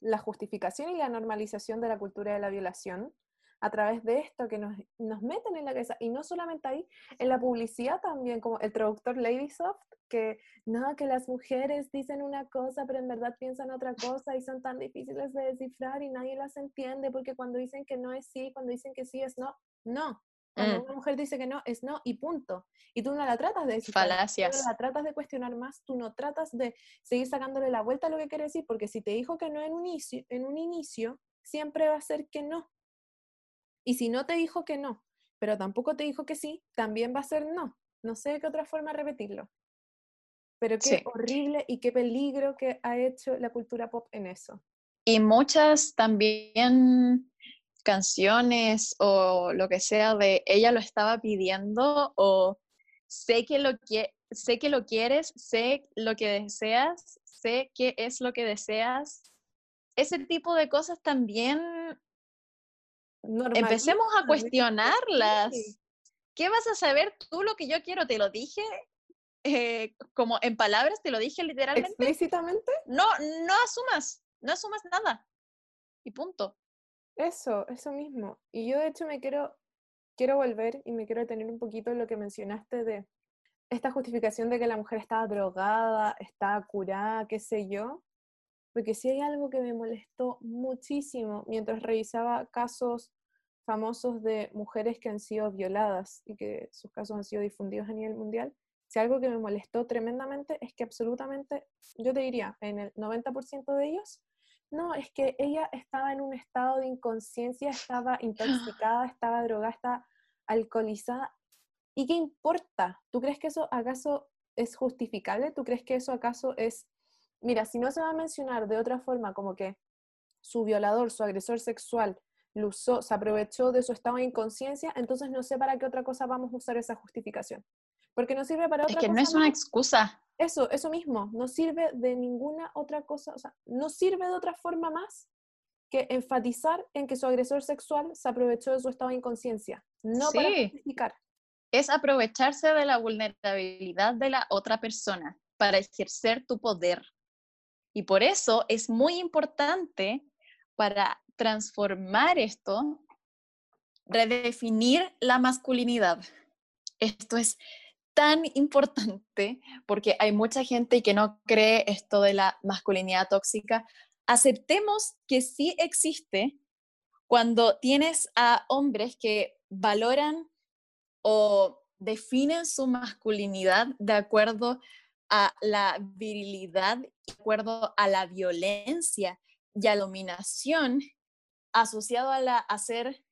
la justificación y la normalización de la cultura de la violación, a través de esto que nos, nos meten en la cabeza. Y no solamente ahí, en la publicidad también, como el traductor Ladysoft, que no, que las mujeres dicen una cosa, pero en verdad piensan otra cosa y son tan difíciles de descifrar y nadie las entiende porque cuando dicen que no es sí, cuando dicen que sí es no, no. Cuando mm. una mujer dice que no, es no y punto. Y tú no la tratas de decir, Falacias. Tú no la tratas de cuestionar más, tú no tratas de seguir sacándole la vuelta a lo que quiere decir, porque si te dijo que no en un inicio, en un inicio siempre va a ser que no. Y si no te dijo que no, pero tampoco te dijo que sí, también va a ser no. No sé de qué otra forma repetirlo. Pero qué horrible y qué peligro que ha hecho la cultura pop en eso. Y muchas también canciones o lo que sea de ella lo estaba pidiendo o sé que lo que sé que lo quieres, sé lo que deseas, sé qué es lo que deseas. Ese tipo de cosas también Empecemos a cuestionarlas. ¿Qué vas a saber tú lo que yo quiero? ¿Te lo dije eh, como en palabras? ¿Te lo dije literalmente? ¿Explícitamente? No, no asumas, no asumas nada. Y punto. Eso, eso mismo. Y yo de hecho me quiero, quiero volver y me quiero detener un poquito en lo que mencionaste de esta justificación de que la mujer estaba drogada, estaba curada, qué sé yo. Porque si hay algo que me molestó muchísimo mientras revisaba casos famosos de mujeres que han sido violadas y que sus casos han sido difundidos a nivel mundial, si algo que me molestó tremendamente es que absolutamente, yo te diría, en el 90% de ellos, no, es que ella estaba en un estado de inconsciencia, estaba intoxicada, estaba drogada, estaba alcoholizada. ¿Y qué importa? ¿Tú crees que eso acaso es justificable? ¿Tú crees que eso acaso es mira, si no se va a mencionar de otra forma como que su violador, su agresor sexual, lo usó, se aprovechó de su estado de inconsciencia, entonces no sé para qué otra cosa vamos a usar esa justificación. Porque no sirve para otra cosa. Es que no es una excusa. Eso, eso mismo, no sirve de ninguna otra cosa, o sea, no sirve de otra forma más que enfatizar en que su agresor sexual se aprovechó de su estado de inconsciencia, no para justificar. Es aprovecharse de la vulnerabilidad de la otra persona para ejercer tu poder. Y por eso es muy importante para transformar esto, redefinir la masculinidad. Esto es tan importante porque hay mucha gente que no cree esto de la masculinidad tóxica. Aceptemos que sí existe cuando tienes a hombres que valoran o definen su masculinidad de acuerdo a la virilidad, de acuerdo a la violencia y a dominación asociado a, la, a ser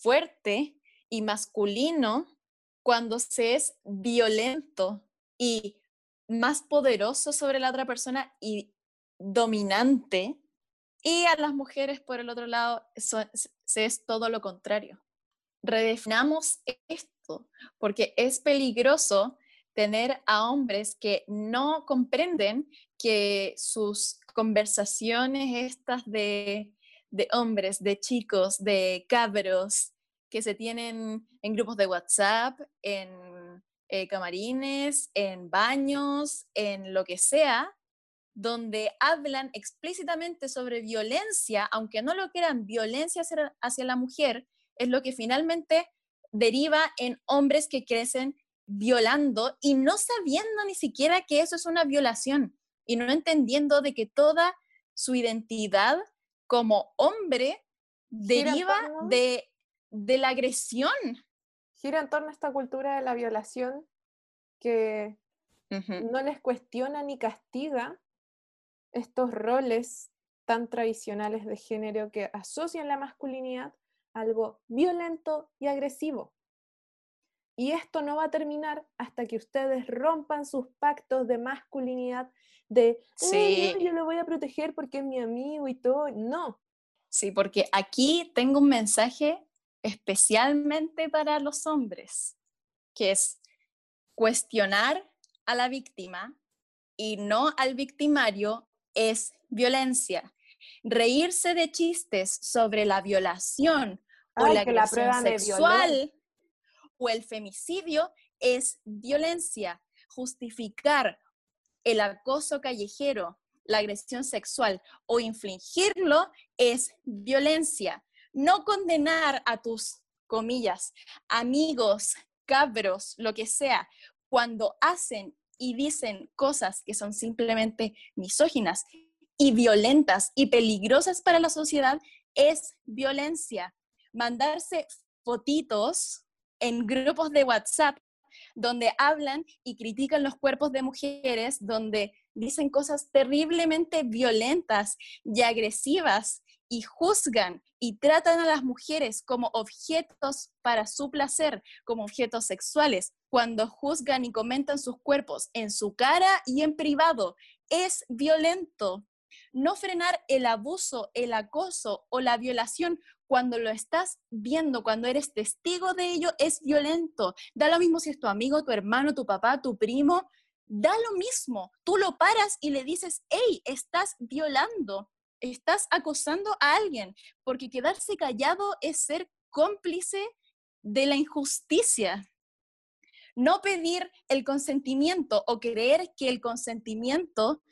fuerte y masculino cuando se es violento y más poderoso sobre la otra persona y dominante. Y a las mujeres, por el otro lado, se es todo lo contrario. Redefinamos esto porque es peligroso tener a hombres que no comprenden que sus conversaciones estas de, de hombres, de chicos, de cabros, que se tienen en grupos de WhatsApp, en eh, camarines, en baños, en lo que sea, donde hablan explícitamente sobre violencia, aunque no lo quieran, violencia hacia, la mujer, es lo que finalmente deriva en hombres que crecen violando y no sabiendo ni siquiera que eso es una violación y no entendiendo de que toda su identidad como hombre deriva de de la agresión. Gira en torno a esta cultura de la violación que no les cuestiona ni castiga estos roles tan tradicionales de género que asocian la masculinidad a algo violento y agresivo. Y esto no va a terminar hasta que ustedes rompan sus pactos de masculinidad, de, sí. yo lo voy a proteger porque es mi amigo y todo. No. Sí, porque aquí tengo un mensaje especialmente para los hombres, que es cuestionar a la víctima y no al victimario es violencia. Reírse de chistes sobre la violación o la agresión sexual o el femicidio es violencia. Justificar el acoso callejero, la agresión sexual o infligirlo es violencia no condenar a tus, comillas, amigos, cabros, lo que sea, cuando hacen y dicen cosas que son simplemente misóginas y violentas y peligrosas para la sociedad, es violencia. Mandarse fotitos en grupos de WhatsApp donde hablan y critican los cuerpos de mujeres, donde dicen cosas terriblemente violentas y agresivas y juzgan y tratan a las mujeres como objetos para su placer, como objetos sexuales, cuando juzgan y comentan sus cuerpos en su cara y en privado, es violento. No frenar el abuso, el acoso o la violación cuando lo estás viendo, cuando eres testigo de ello, es violento. Da lo mismo si es tu amigo, tu hermano, tu papá, tu primo, da lo mismo. Tú lo paras y le dices, hey, estás violando estás acosando a alguien, porque quedarse callado es ser cómplice de la injusticia. No pedir el consentimiento o creer que el consentimiento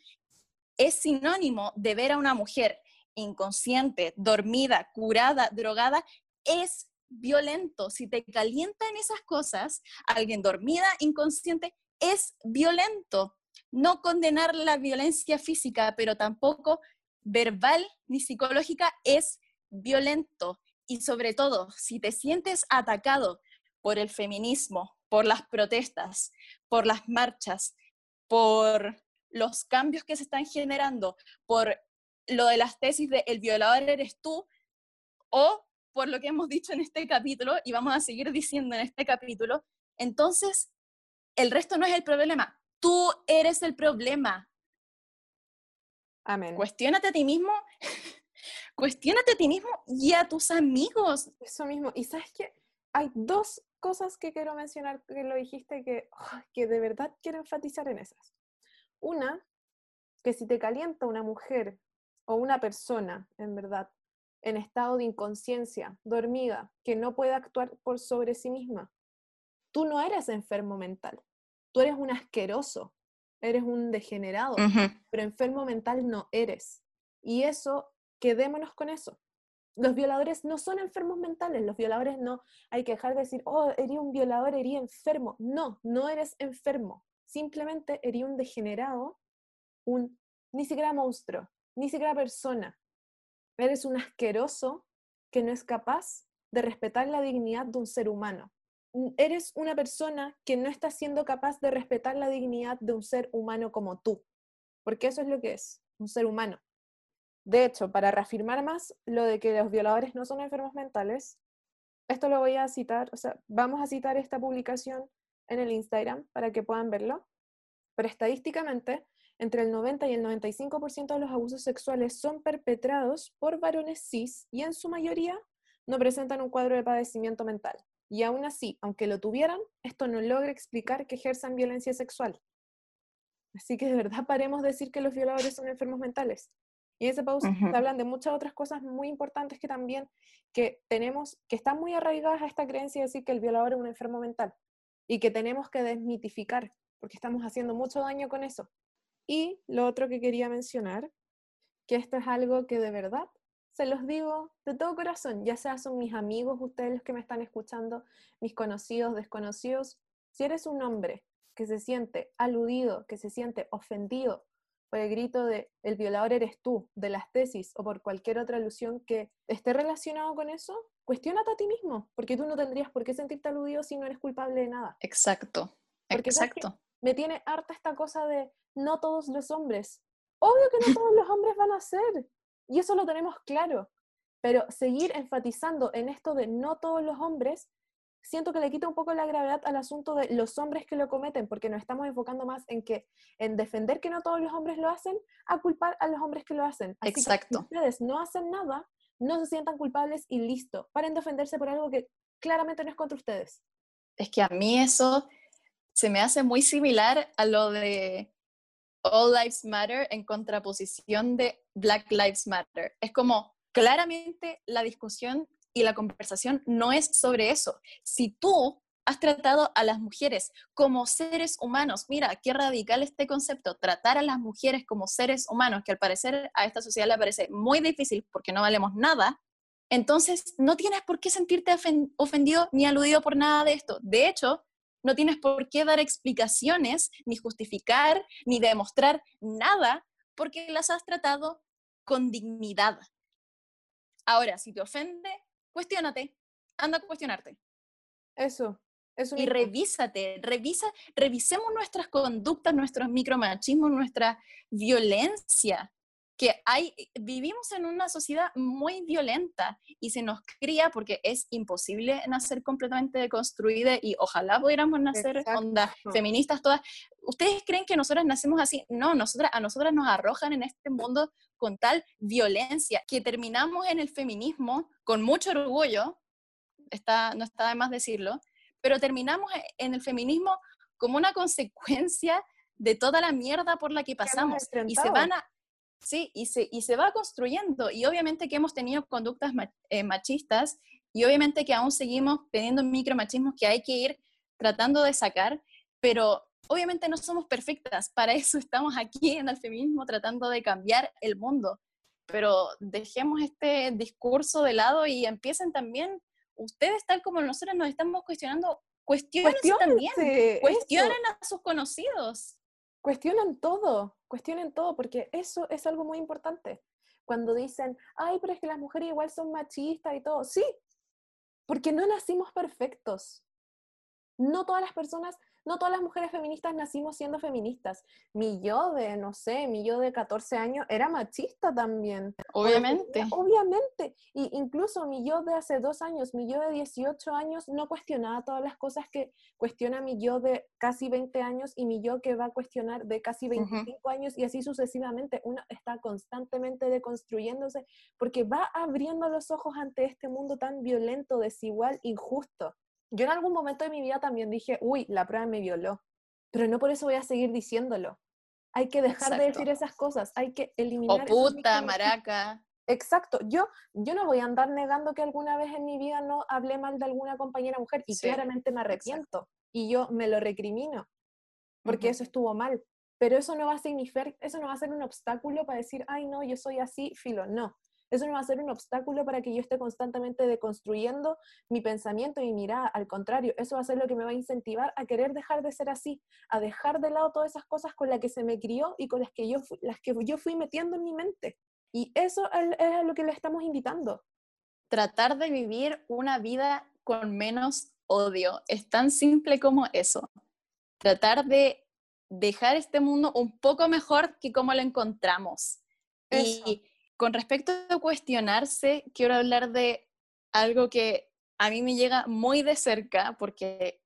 es sinónimo de ver a una mujer inconsciente, dormida, curada, drogada, es violento. Si te calientan esas cosas, alguien dormida, inconsciente, es violento. No condenar la violencia física, pero tampoco verbal ni psicológica es violento. Y sobre todo, si te sientes atacado por el feminismo, por las protestas, por las marchas, por los cambios que se están generando, por lo de las tesis de el violador eres tú, o por lo que hemos dicho en este capítulo y vamos a seguir diciendo en este capítulo, entonces el resto no es el problema, tú eres el problema, Amén. Cuestiónate a ti mismo, cuestiónate a ti mismo y a tus amigos. Eso mismo. Y sabes que hay dos cosas que quiero mencionar que lo dijiste que, que de verdad quiero enfatizar en esas. Una, que si te calienta una mujer o una persona, en verdad, en estado de inconsciencia, dormida, que no puede actuar por sobre sí misma, tú no eres enfermo mental, tú eres un asqueroso, eres un degenerado, pero enfermo mental no eres. Y eso, quedémonos con eso. Los violadores no son enfermos mentales, los violadores no, hay que dejar de decir, oh, eres un violador, eres enfermo. No, no eres enfermo, simplemente eres un degenerado, un, ni siquiera monstruo, ni siquiera persona. Eres un asqueroso que no es capaz de respetar la dignidad de un ser humano. eres una persona que no está siendo capaz de respetar la dignidad de un ser humano como tú, porque eso es lo que es, un ser humano. De hecho, para reafirmar más lo de que los violadores no son enfermos mentales, esto lo voy a citar, o sea, vamos a citar esta publicación en el Instagram para que puedan verlo, pero estadísticamente, entre el 90 y el 95% de los abusos sexuales son perpetrados por varones cis y en su mayoría no presentan un cuadro de padecimiento mental. Y aún así, aunque lo tuvieran, esto no logra explicar que ejerzan violencia sexual. Así que de verdad paremos de decir que los violadores son enfermos mentales. Y en ese post se hablan de muchas otras cosas muy importantes que también que tenemos, que están muy arraigadas a esta creencia de decir que el violador es un enfermo mental y que tenemos que desmitificar, porque estamos haciendo mucho daño con eso. Y lo otro que quería mencionar, que esto es algo que de verdad se los digo de todo corazón, ya sea son mis amigos, ustedes los que me están escuchando, mis conocidos, desconocidos, si eres un hombre que se siente aludido, que se siente ofendido por el grito de el violador eres tú, de las tesis o por cualquier otra alusión que esté relacionado con eso, cuestiónate a ti mismo, porque tú no tendrías por qué sentirte aludido si no eres culpable de nada. Exacto, exacto. Me tiene harta esta cosa de no todos los hombres. Obvio que no todos los hombres van a ser. Y eso lo tenemos claro. Pero seguir enfatizando en esto de no todos los hombres, siento que le quita un poco la gravedad al asunto de los hombres que lo cometen, porque nos estamos enfocando más en que en defender que no todos los hombres lo hacen, a culpar a los hombres que lo hacen. Así Exacto. Que si ustedes no hacen nada, no se sientan culpables y listo. Paren de defenderse por algo que claramente no es contra ustedes. Es que a mí eso se me hace muy similar a lo de All Lives Matter en contraposición de Black Lives Matter. Es como, claramente la discusión y la conversación no es sobre eso. Si tú has tratado a las mujeres como seres humanos, mira, qué radical este concepto, tratar a las mujeres como seres humanos, que al parecer a esta sociedad le parece muy difícil porque no valemos nada, entonces no tienes por qué sentirte ofendido ni aludido por nada de esto. De hecho, no tienes por qué dar explicaciones, ni justificar, ni demostrar nada, porque las has tratado con dignidad. Ahora, si te ofende, cuestiónate, anda a cuestionarte. Eso, eso. Y revísate, revisa, revisemos nuestras conductas, nuestros micromachismos, nuestra violencia que hay, vivimos en una sociedad muy violenta y se nos cría porque es imposible nacer completamente deconstruida y ojalá pudiéramos nacer ondas feministas todas. ¿Ustedes creen que nosotras nacemos así? No, nosotras, a nosotras nos arrojan en este mundo con tal violencia que terminamos en el feminismo con mucho orgullo, está, no está de más decirlo, pero terminamos e, en el feminismo como una consecuencia de toda la mierda por la que pasamos y se van a Sí, y se, y se va construyendo. Y obviamente que hemos tenido conductas eh, machistas y obviamente que aún seguimos teniendo micromachismos que hay que ir tratando de sacar, pero obviamente no somos perfectas. Para eso estamos aquí en el feminismo tratando de cambiar el mundo. Pero dejemos este discurso de lado y empiecen también, ustedes tal como nosotros nos estamos cuestionando, cuestionen también, cuestionen a sus conocidos cuestionan todo, cuestionen todo, porque eso es algo muy importante. Cuando dicen, ay, pero es que las mujeres igual son machistas y todo, sí, porque no nacimos perfectos. No todas las personas no todas las mujeres feministas nacimos siendo feministas. Mi yo de, no sé, mi yo de 14 años era machista también. Obviamente. obviamente. Y incluso mi yo de hace dos años, mi yo de 18 años, no cuestionaba todas las cosas que cuestiona mi yo de casi 20 años y mi yo que va a cuestionar de casi 25 años y así sucesivamente. Uno está constantemente deconstruyéndose porque va abriendo los ojos ante este mundo tan violento, desigual, injusto. Yo en algún momento de mi vida también dije, uy, la prueba me violó, pero no por eso voy a seguir diciéndolo. Hay que dejar de decir esas cosas, hay que eliminar. O puta, maraca. Exacto, yo, yo no voy a andar negando que alguna vez en mi vida no hablé mal de alguna compañera mujer y claramente me arrepiento y yo me lo recrimino porque eso estuvo mal, pero eso no va a significar, eso no va a ser un obstáculo para decir, ay no, yo soy así, filo, no, eso no va a ser un obstáculo para que yo esté constantemente deconstruyendo mi pensamiento y mi mirada. Al contrario, eso va a ser lo que me va a incentivar a querer dejar de ser así, a dejar de lado todas esas cosas con las que se me crió y con las que yo, las que yo fui metiendo en mi mente. Y eso es a lo que le estamos invitando. Tratar de vivir una vida con menos odio. Es tan simple como eso. Tratar de dejar este mundo un poco mejor que como lo encontramos. Y con respecto a cuestionarse, quiero hablar de algo que a mí me llega muy de cerca porque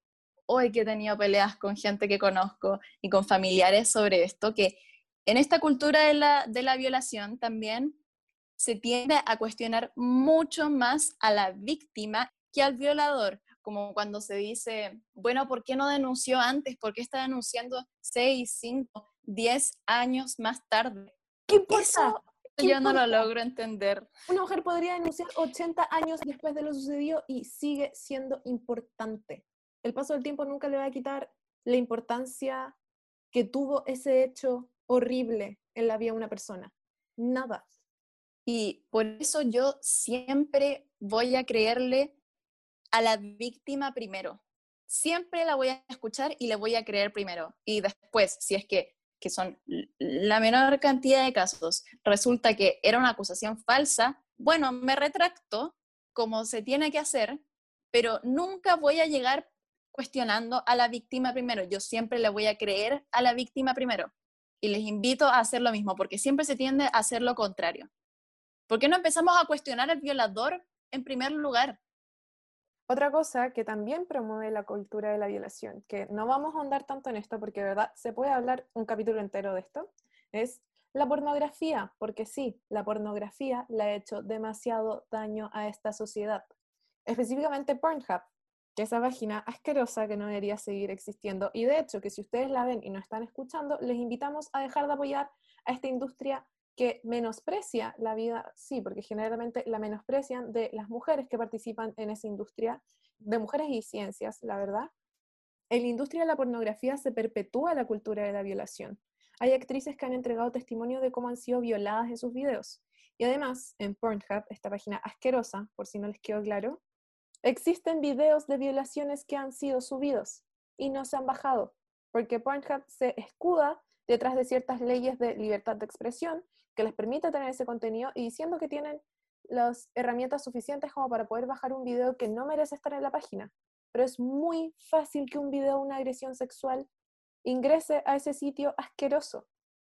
hoy que he tenido peleas con gente que conozco y con familiares sobre esto, que en esta cultura de la, de la violación también se tiende a cuestionar mucho más a la víctima que al violador, como cuando se dice, bueno, ¿por qué no denunció antes? ¿Por qué está denunciando 6, 5, 10 años más tarde? ¿Qué importa? Yo no lo logro entender. Una mujer podría denunciar 80 años después de lo sucedido y sigue siendo importante. El paso del tiempo nunca le va a quitar la importancia que tuvo ese hecho horrible en la vida de una persona. Nada. Y por eso yo siempre voy a creerle a la víctima primero. Siempre la voy a escuchar y le voy a creer primero. Y después, si es que, que son la menor cantidad de casos, resulta que era una acusación falsa, bueno, me retracto como se tiene que hacer, pero nunca voy a llegar cuestionando a la víctima primero. Yo siempre le voy a creer a la víctima primero. Y les invito a hacer lo mismo, porque siempre se tiende a hacer lo contrario. ¿Por qué no empezamos a cuestionar al violador en primer lugar? Otra cosa que también promueve la cultura de la violación, que no vamos a ahondar tanto en esto porque de verdad se puede hablar un capítulo entero de esto, es la pornografía, porque sí, la pornografía le ha hecho demasiado daño a esta sociedad, específicamente Pornhub, que esa página asquerosa que no debería seguir existiendo. Y de hecho, que si ustedes la ven y no están escuchando, les invitamos a dejar de apoyar a esta industria que menosprecia la vida, sí, porque generalmente la menosprecian de las mujeres que participan en esa industria, de mujeres y ciencias, la verdad. En la industria de la pornografía se perpetúa la cultura de la violación. Hay actrices que han entregado testimonio de cómo han sido violadas en sus videos. Y además, en Pornhub, esta página asquerosa, por si no les quedó claro, existen videos de violaciones que han sido subidos y no se han bajado, porque Pornhub se escuda detrás de ciertas leyes de libertad de expresión que les permite tener ese contenido y diciendo que tienen las herramientas suficientes como para poder bajar un video que no merece estar en la página. Pero es muy fácil que un video de una agresión sexual ingrese a ese sitio asqueroso.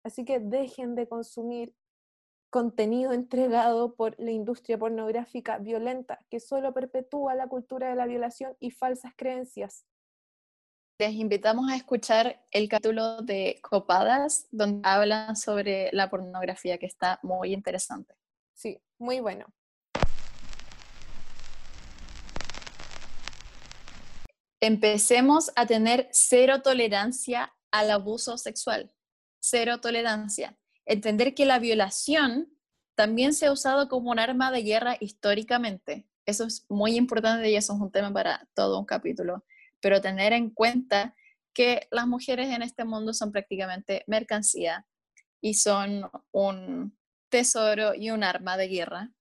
Así que dejen de consumir contenido entregado por la industria pornográfica violenta que solo perpetúa la cultura de la violación y falsas creencias les invitamos a escuchar el capítulo de Copadas, donde hablan sobre la pornografía, que está muy interesante. Sí, muy bueno. Empecemos a tener cero tolerancia al abuso sexual. Cero tolerancia. Entender que la violación también se ha usado como un arma de guerra históricamente. Eso es muy importante y eso es un tema para todo un capítulo pero tener en cuenta que las mujeres en este mundo son prácticamente mercancía y son un tesoro y un arma de guerra.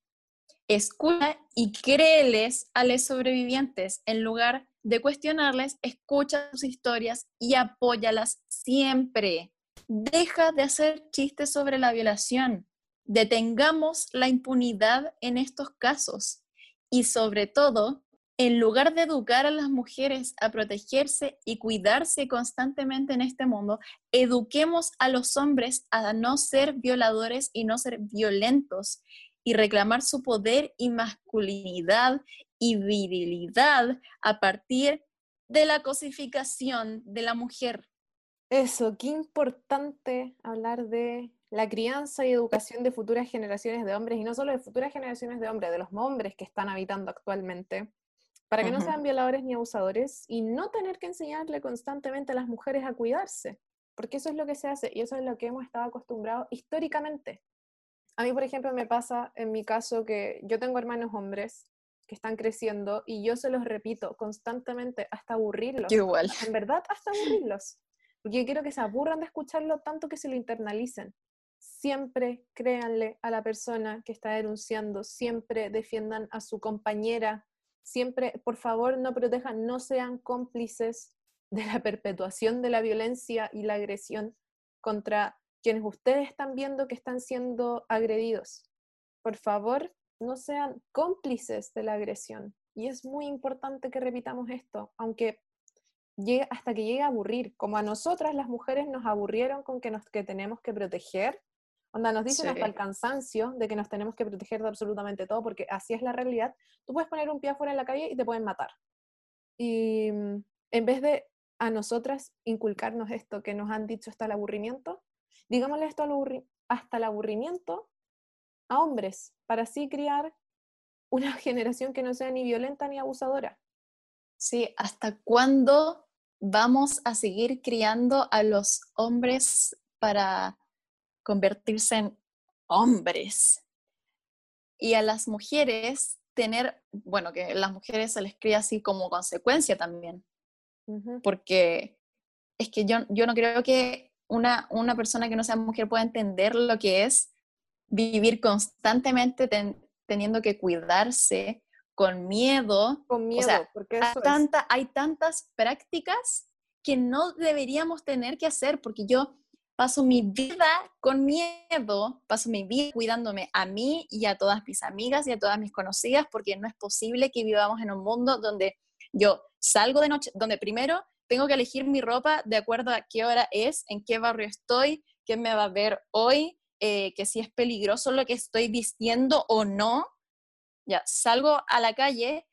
Escucha y créeles a los sobrevivientes en lugar de cuestionarles, escucha sus historias y apóyalas siempre. Deja de hacer chistes sobre la violación. Detengamos la impunidad en estos casos y sobre todo en lugar de educar a las mujeres a protegerse y cuidarse constantemente en este mundo, eduquemos a los hombres a no ser violadores y no ser violentos y reclamar su poder y masculinidad y virilidad a partir de la cosificación de la mujer. Eso, qué importante hablar de la crianza y educación de futuras generaciones de hombres, y no solo de futuras generaciones de hombres, de los hombres que están habitando actualmente, para que no sean violadores ni abusadores y no tener que enseñarle constantemente a las mujeres a cuidarse, porque eso es lo que se hace y eso es lo que hemos estado acostumbrados históricamente. A mí, por ejemplo, me pasa en mi caso que yo tengo hermanos hombres que están creciendo y yo se los repito constantemente hasta aburrirlos. Igual. En verdad, hasta aburrirlos. Porque yo quiero que se aburran de escucharlo tanto que se lo internalicen. Siempre créanle a la persona que está denunciando, siempre defiendan a su compañera siempre, por favor, no protejan, no sean cómplices de la perpetuación de la violencia y la agresión contra quienes ustedes están viendo que están siendo agredidos. Por favor, no sean cómplices de la agresión. y es muy importante que repitamos esto, aunque llegue, hasta que llegue a aburrir, como a nosotras las mujeres nos aburrieron con que nos que tenemos que proteger, onda nos dicen hasta el cansancio de que nos tenemos que proteger de absolutamente todo, porque así es la realidad, tú puedes poner un pie afuera en la calle y te pueden matar. Y mm, en vez de a nosotras inculcarnos esto que nos han dicho hasta el aburrimiento, digámosle esto hasta el aburrimiento a hombres, para así criar una generación que no sea ni violenta ni abusadora. Sí, ¿hasta cuándo vamos a seguir criando a los hombres para convertirse en hombres? Y a las mujeres tener, bueno, que las mujeres se les cría así como consecuencia también. Porque es que yo, yo no creo que una, una persona que no sea mujer pueda entender lo que es vivir constantemente teniendo que cuidarse con miedo. Con miedo, porque hay, tanta, hay tantas prácticas que no deberíamos tener que hacer, porque yo paso mi vida con miedo, paso mi vida cuidándome a mí y a todas mis amigas y a todas mis conocidas, porque no es posible que vivamos en un mundo donde yo salgo de noche, donde primero tengo que elegir mi ropa de acuerdo a qué hora es, en qué barrio estoy, quién me va a ver hoy, eh, que si es peligroso lo que estoy vistiendo o no, ya, salgo a la calle,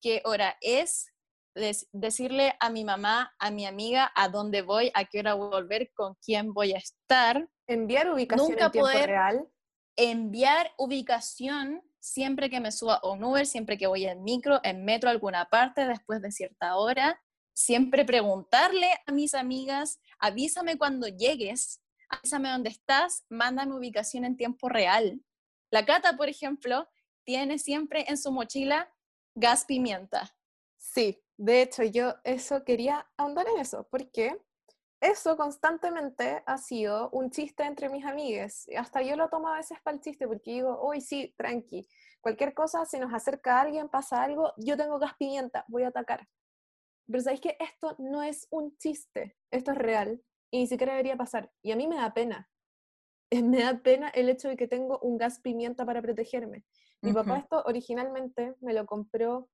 qué hora es, decirle a mi mamá, a mi amiga, a dónde voy, a qué hora voy a volver, con quién voy a estar. Enviar ubicación Nunca en tiempo real. Enviar ubicación siempre que me suba a un Uber, siempre que voy en micro, en metro a alguna parte, después de cierta hora. Siempre preguntarle a mis amigas, avísame cuando llegues, avísame dónde estás, mándame ubicación en tiempo real. La Cata, por ejemplo, tiene siempre en su mochila gas pimienta. Sí, de hecho yo eso quería ahondar en eso, porque eso constantemente ha sido un chiste entre mis amigas. Hasta yo lo tomo a veces para el chiste, porque digo, hoy sí, tranqui, cualquier cosa, si nos acerca alguien, pasa algo, yo tengo gas pimienta, voy a atacar. Pero sabéis que esto no es un chiste, esto es real y ni siquiera debería pasar. Y a mí me da pena. Me da pena el hecho de que tengo un gas pimienta para protegerme. Mi papá esto originalmente me lo compró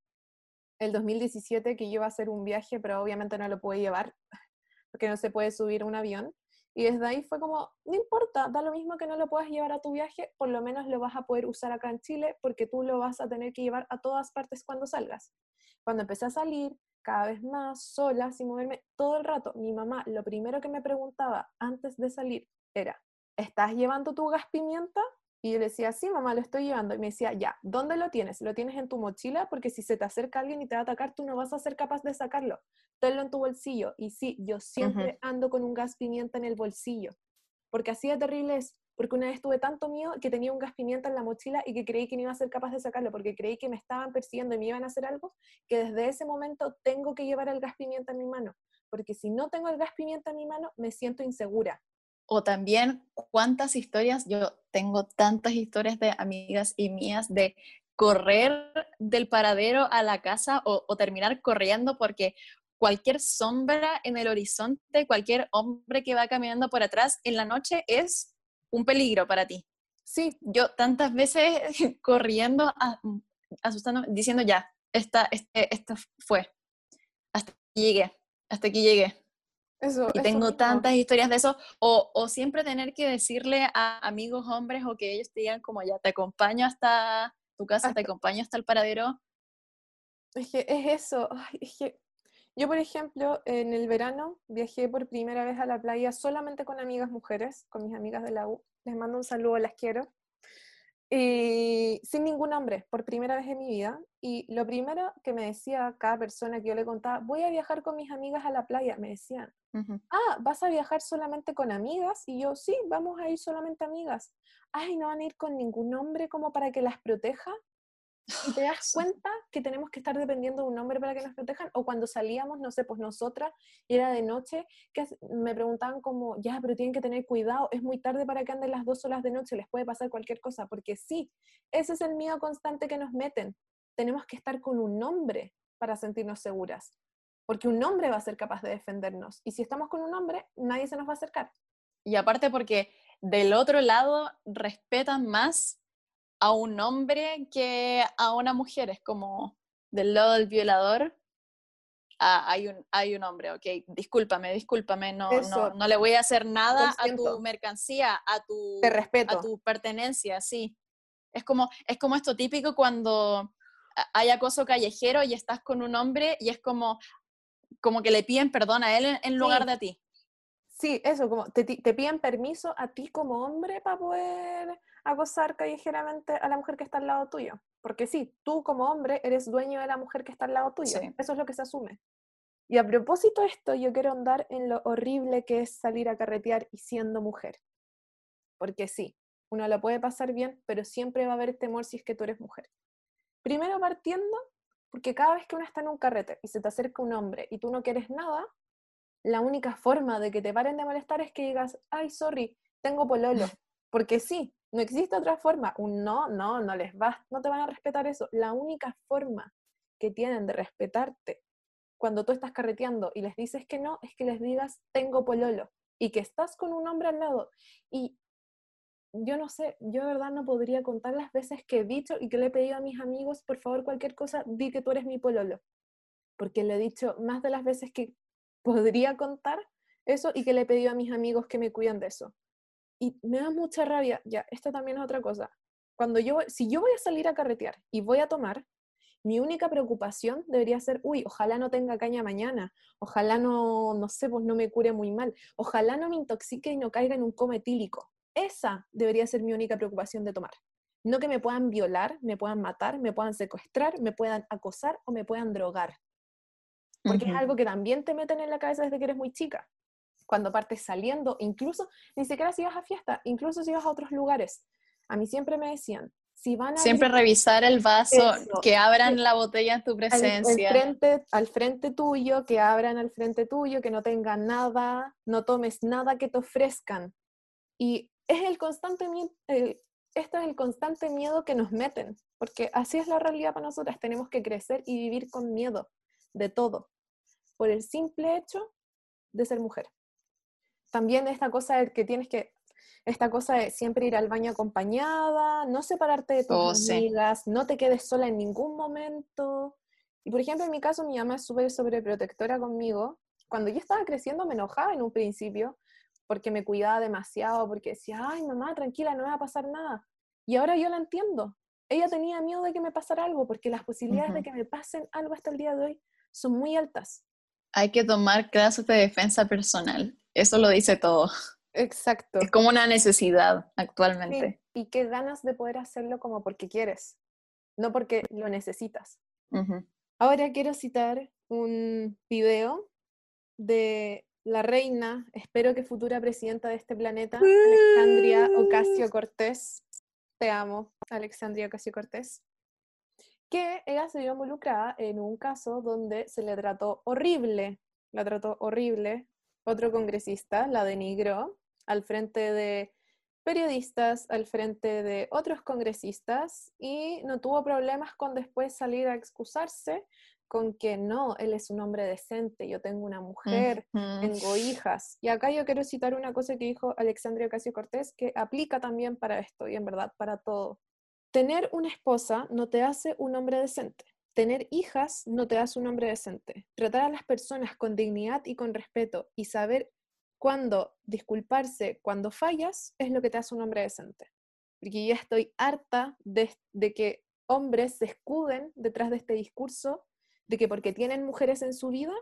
el 2017 que iba a hacer un viaje, pero obviamente no lo pude llevar porque no se puede subir un avión. Y desde ahí fue como, no importa, da lo mismo que no lo puedas llevar a tu viaje, por lo menos lo vas a poder usar acá en Chile porque tú lo vas a tener que llevar a todas partes cuando salgas. Cuando empecé a salir cada vez más sola, sin moverme todo el rato, mi mamá lo primero que me preguntaba antes de salir era, ¿estás llevando tu gas pimienta? Y yo le decía, sí, mamá, lo estoy llevando. Y me decía, ya, ¿dónde lo tienes? ¿Lo tienes en tu mochila? Porque si se te acerca alguien y te va a atacar, tú no vas a ser capaz de sacarlo. Tenlo en tu bolsillo. Y sí, yo siempre ando con un gas pimienta en el bolsillo. Porque así de terrible es. Porque una vez tuve tanto miedo que tenía un gas pimienta en la mochila y que creí que no iba a ser capaz de sacarlo, porque creí que me estaban persiguiendo y me iban a hacer algo, que desde ese momento tengo que llevar el gas pimienta en mi mano. Porque si no tengo el gas pimienta en mi mano, me siento insegura o también cuántas historias, yo tengo tantas historias de amigas y mías de correr del paradero a la casa o, terminar corriendo porque cualquier sombra en el horizonte, cualquier hombre que va caminando por atrás en la noche es un peligro para ti. Sí, yo tantas veces corriendo, asustando, diciendo ya, esta, este, esto fue, hasta aquí llegué, hasta aquí llegué. Eso, y tengo tantas historias de eso, o, o, siempre tener que decirle a amigos hombres o que ellos te digan como ya, te acompaño hasta tu casa, te acompaño hasta el paradero. Es que es eso, es que yo por ejemplo en el verano viajé por primera vez a la playa solamente con amigas mujeres, con mis amigas de la U, les mando un saludo, las quiero. Y sin ningún hombre, por primera vez en mi vida. Y lo primero que me decía cada persona que yo le contaba, voy a viajar con mis amigas a la playa, me decían, ah, ¿vas a viajar solamente con amigas? Y yo, sí, vamos a ir solamente amigas. Ay, ¿no van a ir con ningún hombre como para que las proteja? ¿Y te das cuenta que tenemos que estar dependiendo de un hombre para que nos protejan? O cuando salíamos, no sé, pues nosotras, y era de noche, que me preguntaban como, ya, pero tienen que tener cuidado, es muy tarde para que anden las dos horas de noche, les puede pasar cualquier cosa, porque sí, ese es el miedo constante que nos meten. Tenemos que estar con un hombre para sentirnos seguras, porque un hombre va a ser capaz de defendernos. Y si estamos con un hombre, nadie se nos va a acercar. Y aparte porque del otro lado respetan más a un hombre que a una mujer. Es como, del lado del violador, ah, hay, un, hay un hombre, ok, discúlpame, discúlpame, no, no, no, le voy a hacer nada a tu mercancía, a tu, respeto. a tu pertenencia, sí. Es como, es como esto típico cuando hay acoso callejero y estás con un hombre y es como, como que le piden perdón a él en, lugar de a ti. Sí, eso, como te, te, piden permiso a ti como hombre para poder acosar callejeramente a la mujer que está al lado tuyo. Porque sí, tú como hombre eres dueño de la mujer que está al lado tuyo. Eso es lo que se asume. Y a propósito de esto, yo quiero andar en lo horrible que es salir a carretear y siendo mujer. Porque sí, uno lo puede pasar bien, pero siempre va a haber temor si es que tú eres mujer. Primero partiendo, porque cada vez que uno está en un carrete y se te acerca un hombre y tú no quieres nada, la única forma de que te paren de molestar es que digas, ay, sorry, tengo pololo. Porque sí, no existe otra forma. Un no, no, no les va, no te van a respetar eso. La única forma que tienen de respetarte cuando tú estás carreteando y les dices que no, es que les digas, tengo pololo. Y que estás con un hombre al lado. Y yo no sé, yo de verdad no podría contar las veces que he dicho y que le he pedido a mis amigos, por favor, cualquier cosa, di que tú eres mi pololo. Porque le he dicho más de las veces que podría contar eso y que le he pedido a mis amigos que me cuiden de eso. Y me da mucha rabia, ya, esto también es otra cosa. Cuando yo, si yo voy a salir a carretear y voy a tomar, mi única preocupación debería ser, uy, ojalá no tenga caña mañana, ojalá no, no sé, pues no me cure muy mal, ojalá no me intoxique y no caiga en un cometílico. Esa debería ser mi única preocupación de tomar. No que me puedan violar, me puedan matar, me puedan secuestrar, me puedan acosar o me puedan drogar. Porque es algo que también te meten en la cabeza desde que eres muy chica. Cuando partes saliendo, incluso, ni siquiera si vas a fiesta, incluso si vas a otros lugares. A mí siempre me decían, si van a... Siempre revisar el vaso, que abran la botella en tu presencia. Al, frente, al frente tuyo, que abran al frente tuyo, que no tengan nada, no tomes nada que te ofrezcan. Y es el constante esto es el constante miedo que nos meten, porque así es la realidad para nosotras, tenemos que crecer y vivir con miedo de todo, por el simple hecho de ser mujer. También esta cosa de que tienes que, esta cosa de siempre ir al baño acompañada, no separarte de tus oh, amigas, no te quedes sola en ningún momento. Y por ejemplo, en mi caso, mi mamá es súper sobreprotectora conmigo. Cuando yo estaba creciendo me enojaba en un principio, porque me cuidaba demasiado, porque decía, ay mamá, tranquila, no me va a pasar nada. Y ahora yo la entiendo. Ella tenía miedo de que me pasara algo, porque las posibilidades de que me pasen algo hasta el día de hoy son muy altas. Hay que tomar clases de defensa personal. Eso lo dice todo. Exacto. Es como una necesidad actualmente. Y qué ganas de poder hacerlo como porque quieres, no porque lo necesitas. Ahora quiero citar un video de la reina, espero que futura presidenta de este planeta, Alexandria Ocasio Cortés. Te amo, Alexandria Ocasio Cortés. Que ella se vio involucrada en un caso donde se le trató horrible, la trató horrible. Otro congresista la denigró al frente de periodistas, al frente de otros congresistas y no tuvo problemas con después salir a excusarse con que no, él es un hombre decente, yo tengo una mujer, tengo hijas. Y acá yo quiero citar una cosa que dijo Alexandria Ocasio Cortés que aplica también para esto y en verdad para todo. Tener una esposa no te hace un hombre decente. Tener hijas no te hace un hombre decente. Tratar a las personas con dignidad y con respeto y saber cuándo disculparse cuando fallas es lo que te hace un hombre decente. Porque ya estoy harta de, de que hombres se escuden detrás de este discurso de que porque tienen mujeres en su vida,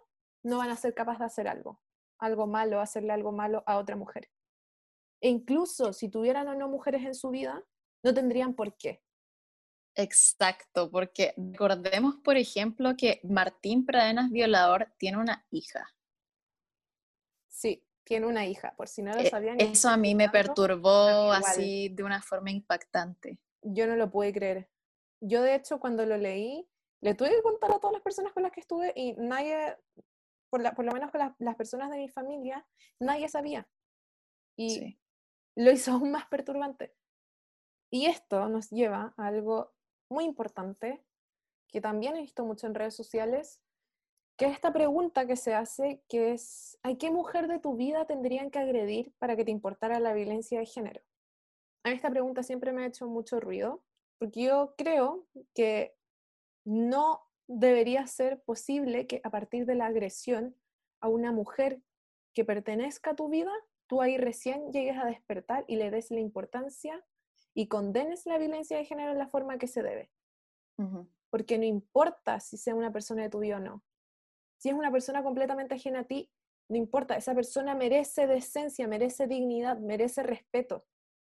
no van a ser capaces de hacer algo, algo malo, hacerle algo malo a otra mujer. E incluso si tuvieran o no mujeres en su vida, no tendrían por qué. Exacto, porque recordemos, por ejemplo, que Martín Pradenas Violador tiene una hija. Sí, tiene una hija, por si no lo e, sabían. Eso a mí me perturbó así de una forma impactante. Yo no lo pude creer. Yo de hecho cuando lo leí, le tuve que contar a todas las personas con las que estuve y nadie, por, la, por lo menos con las personas de mi familia, nadie sabía. Y lo hizo aún más perturbante. Y esto nos lleva a algo muy importante que también he visto mucho en redes sociales, que es esta pregunta que se hace, que es, ¿a qué mujer de tu vida tendrían que agredir para que te importara la violencia de género? A mí esta pregunta siempre me ha hecho mucho ruido, porque yo creo que no debería ser posible que a partir de la agresión a una mujer que pertenezca a tu vida, tú ahí recién llegues a despertar y le des la importancia y condenes la violencia de género en la forma que se debe. Porque no importa si sea una persona de tu vida o no. Si es una persona completamente ajena a ti, no importa, esa persona merece decencia, merece dignidad, merece respeto.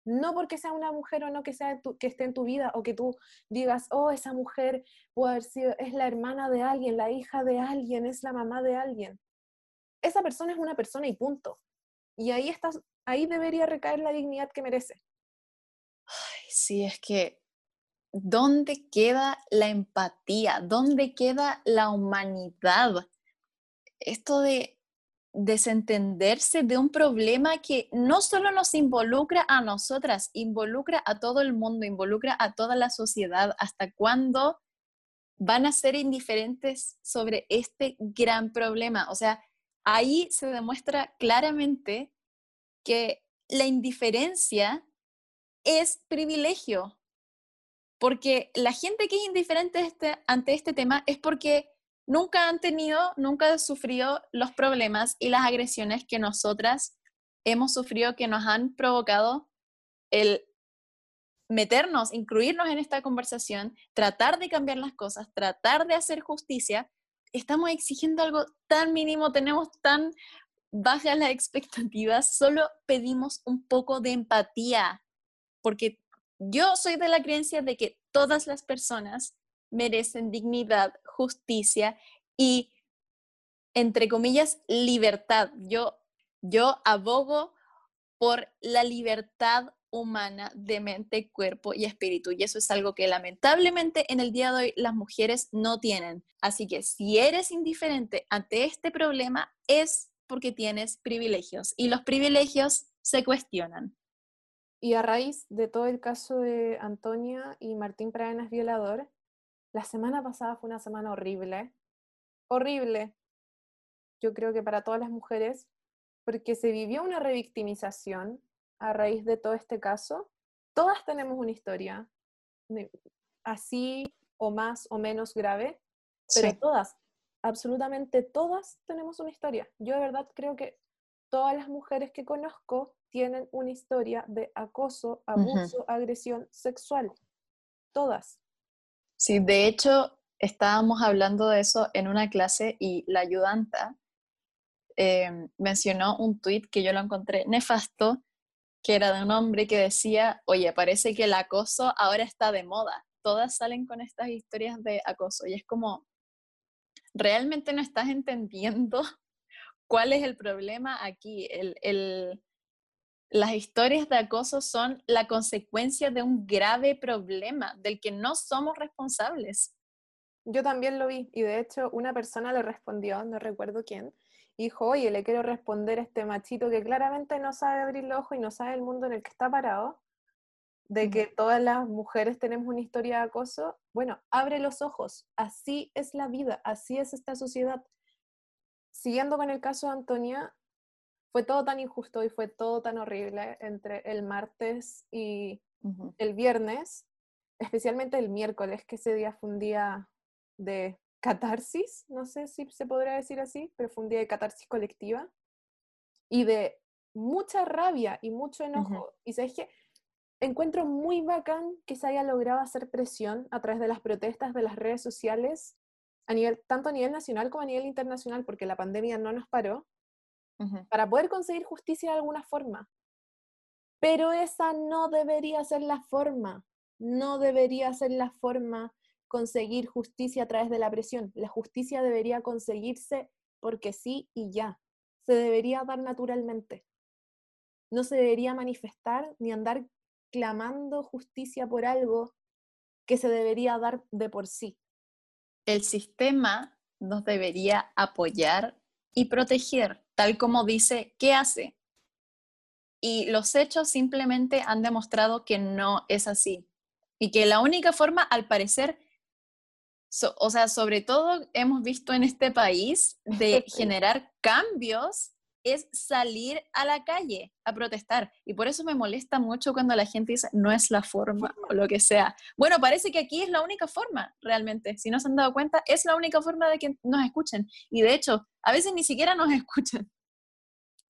No porque sea una mujer o no que, sea que esté en tu vida o que tú digas, oh, esa mujer puede haber sido, es la hermana de alguien, la hija de alguien, es la mamá de alguien. Esa persona es una persona y punto. Y ahí, estás, ahí debería recaer la dignidad que merece. Ay, sí, es que ¿dónde queda la empatía? ¿Dónde queda la humanidad? Esto de desentenderse de un problema que no solo nos involucra a nosotras, involucra a todo el mundo, involucra a toda la sociedad. ¿Hasta cuándo van a ser indiferentes sobre este gran problema? O sea, ahí se demuestra claramente que la indiferencia es privilegio, porque la gente que es indiferente este, ante este tema es porque nunca han tenido, nunca han sufrido los problemas y las agresiones que nosotras hemos sufrido, que nos han provocado el meternos, incluirnos en esta conversación, tratar de cambiar las cosas, tratar de hacer justicia, estamos exigiendo algo tan mínimo, tenemos tan bajas las expectativas, solo pedimos un poco de empatía, porque yo soy de la creencia de que todas las personas merecen dignidad, justicia y, entre comillas, libertad. Yo, yo abogo por la libertad humana de mente, cuerpo y espíritu. Y eso es algo que lamentablemente en el día de hoy las mujeres no tienen. Así que si eres indiferente ante este problema es porque tienes privilegios y los privilegios se cuestionan. Y a raíz de todo el caso de Antonia y Martín Pradenas violador, la semana pasada fue una semana horrible, horrible, yo creo que para todas las mujeres, porque se vivió una revictimización a raíz de todo este caso. Todas tenemos una historia, así o más o menos grave, pero todas, absolutamente todas tenemos una historia. Yo de verdad creo que todas las mujeres que conozco tienen una historia de acoso, abuso, agresión sexual. Todas. Sí, de hecho, estábamos hablando de eso en una clase y la ayudanta em, mencionó un tuit que yo lo encontré nefasto, que era de un hombre que decía, oye, parece que el acoso ahora está de moda. Todas salen con estas historias de acoso y es como, realmente no estás entendiendo cuál es el problema aquí. El, el, las historias de acoso son la consecuencia de un grave problema del que no somos responsables. Yo también lo vi y de hecho una persona le respondió, no recuerdo quién, dijo, oye, le quiero responder a este machito que claramente no sabe abrir los ojos y no sabe el mundo en el que está parado, de que todas las mujeres tenemos una historia de acoso. Bueno, abre los ojos, así es la vida, así es esta sociedad. Siguiendo con el caso de Antonia, fue todo tan injusto y fue todo tan horrible entre el martes y el viernes, especialmente el miércoles, que ese día fue un día de catarsis, no sé si se podría decir así, pero fue un día de catarsis colectiva y de mucha rabia y mucho enojo. Y sabes que encuentro muy bacán que se haya logrado hacer presión a través de las protestas de las redes sociales, a nivel, tanto a nivel nacional como a nivel internacional, porque la pandemia no nos paró, para poder conseguir justicia de alguna forma. Pero esa no debería ser la forma, no debería ser la forma conseguir justicia a través de la presión. La justicia debería conseguirse porque sí y ya. Se debería dar naturalmente. No se debería manifestar ni andar clamando justicia por algo que se debería dar de por sí. El sistema nos debería apoyar y proteger, tal como dice ¿qué hace. Y los hechos simplemente han demostrado que no es así. Y que la única forma, al parecer, o sea, sobre todo hemos visto en este país de generar cambios es salir a la calle a protestar. Y por eso me molesta mucho cuando la gente dice, no es la forma o lo que sea. Bueno, parece que aquí es la única forma, realmente. Si no se han dado cuenta, es la única forma de que nos escuchen. Y de hecho, a veces ni siquiera nos escuchan.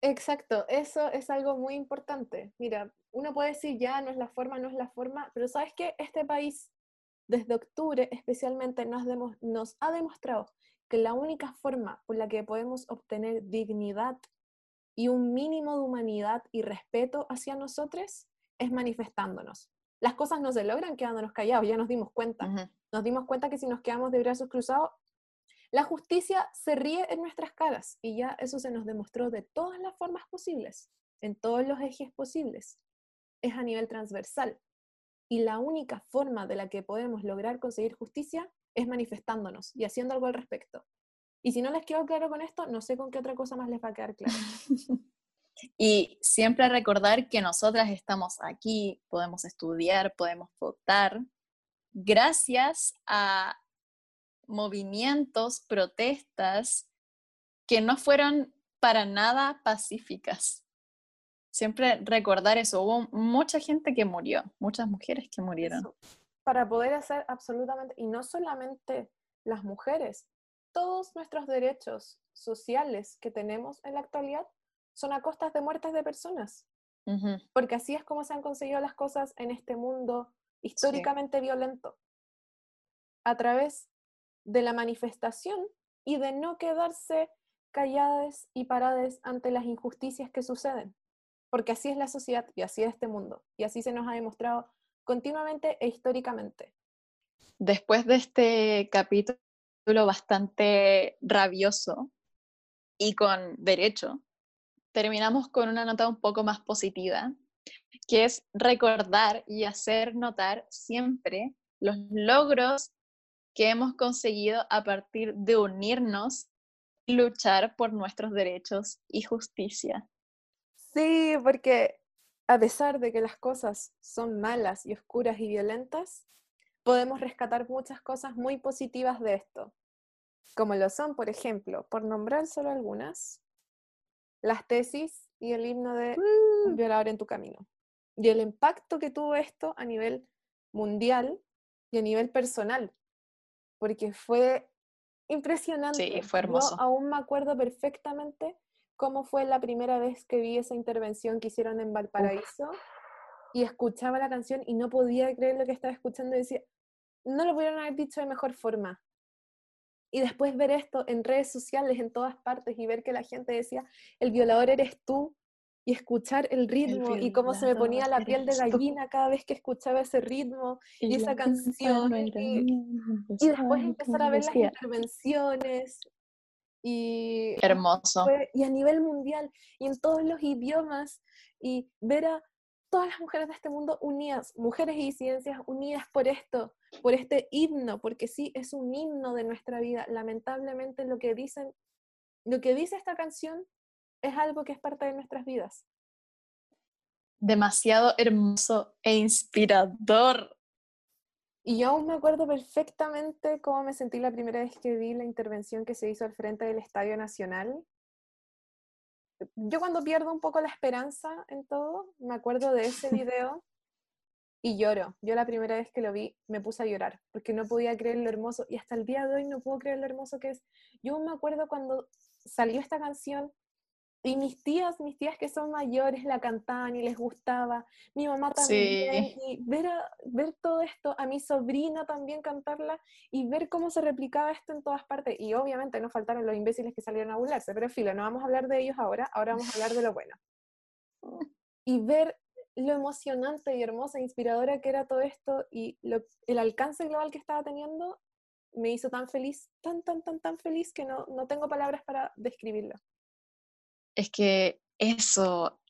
Exacto, eso es algo muy importante. Mira, uno puede decir ya no es la forma, no es la forma, pero sabes que este país desde octubre especialmente nos, nos ha demostrado que la única forma por la que podemos obtener dignidad y un mínimo de humanidad y respeto hacia nosotros es manifestándonos. Las cosas no se logran quedándonos callados, ya nos dimos cuenta. Nos dimos cuenta que si nos quedamos de brazos cruzados, la justicia se ríe en nuestras caras y ya eso se nos demostró de todas las formas posibles, en todos los ejes posibles. Es a nivel transversal. Y la única forma de la que podemos lograr conseguir justicia es manifestándonos y haciendo algo al respecto. Y si no les quedó claro con esto, no sé con qué otra cosa más les va a quedar claro. y siempre recordar que nosotras estamos aquí, podemos estudiar, podemos votar, gracias a movimientos, protestas que no fueron para nada pacíficas. Siempre recordar eso. Hubo mucha gente que murió, muchas mujeres que murieron. Para poder hacer absolutamente, y no solamente las mujeres, todos nuestros derechos sociales que tenemos en la actualidad son a costas de muertes de personas. Porque así es como se han conseguido las cosas en este mundo históricamente violento. A través de la manifestación y de no quedarse calladas y paradas ante las injusticias que suceden. Porque así es la sociedad y así es este mundo. Y así se nos ha demostrado continuamente e históricamente. Después de este capítulo bastante rabioso y con derecho, terminamos con una nota un poco más positiva, que es recordar y hacer notar siempre los logros que hemos conseguido a partir de unirnos y luchar por nuestros derechos y justicia. Sí, porque a pesar de que las cosas son malas y oscuras y violentas, podemos rescatar muchas cosas muy positivas de esto, como lo son, por ejemplo, por nombrar solo algunas, las tesis y el himno de violador en tu camino, y el impacto que tuvo esto a nivel mundial y a nivel personal, porque fue impresionante. Sí, fue hermoso. Yo aún me acuerdo perfectamente cómo fue la primera vez que vi esa intervención que hicieron en Valparaíso y escuchaba la canción y no podía creer lo que estaba escuchando y decía, no lo pudieron haber dicho de mejor forma. Y después ver esto en redes sociales, en todas partes, y ver que la gente decía, el violador eres tú, y escuchar el ritmo y cómo se me ponía la piel de gallina cada vez que escuchaba ese ritmo y, esa canción. Y, después empezar a ver las intervenciones. Y, Hermoso. y a nivel mundial y en todos los idiomas y ver a todas las mujeres de este mundo unidas, mujeres y disidencias unidas por esto, por este himno, porque sí, es un himno de nuestra vida. Lamentablemente lo que dicen, lo que dice esta canción es algo que es parte de nuestras vidas. Demasiado hermoso e inspirador. Y yo aún me acuerdo perfectamente cómo me sentí la primera vez que vi la intervención que se hizo al frente del Estadio Nacional yo cuando pierdo un poco la esperanza en todo, me acuerdo de ese video y lloro. Yo la primera vez que lo vi me puse a llorar porque no podía creer lo hermoso y hasta el día de hoy no puedo creer lo hermoso que es. Yo me acuerdo cuando salió esta canción y mis tías, mis tías que son mayores, la cantaban y les gustaba. Mi mamá también. Y ver, ver todo esto, a mi sobrina también cantarla y ver cómo se replicaba esto en todas partes. Y obviamente no faltaron los imbéciles que salieron a burlarse, pero filo, no vamos a hablar de ellos ahora, ahora vamos a hablar de lo bueno. Y ver lo emocionante y hermosa, e inspiradora que era todo esto y el alcance global que estaba teniendo me hizo tan feliz, tan, tan, tan, tan feliz que no, no tengo palabras para describirlo. Es que eso,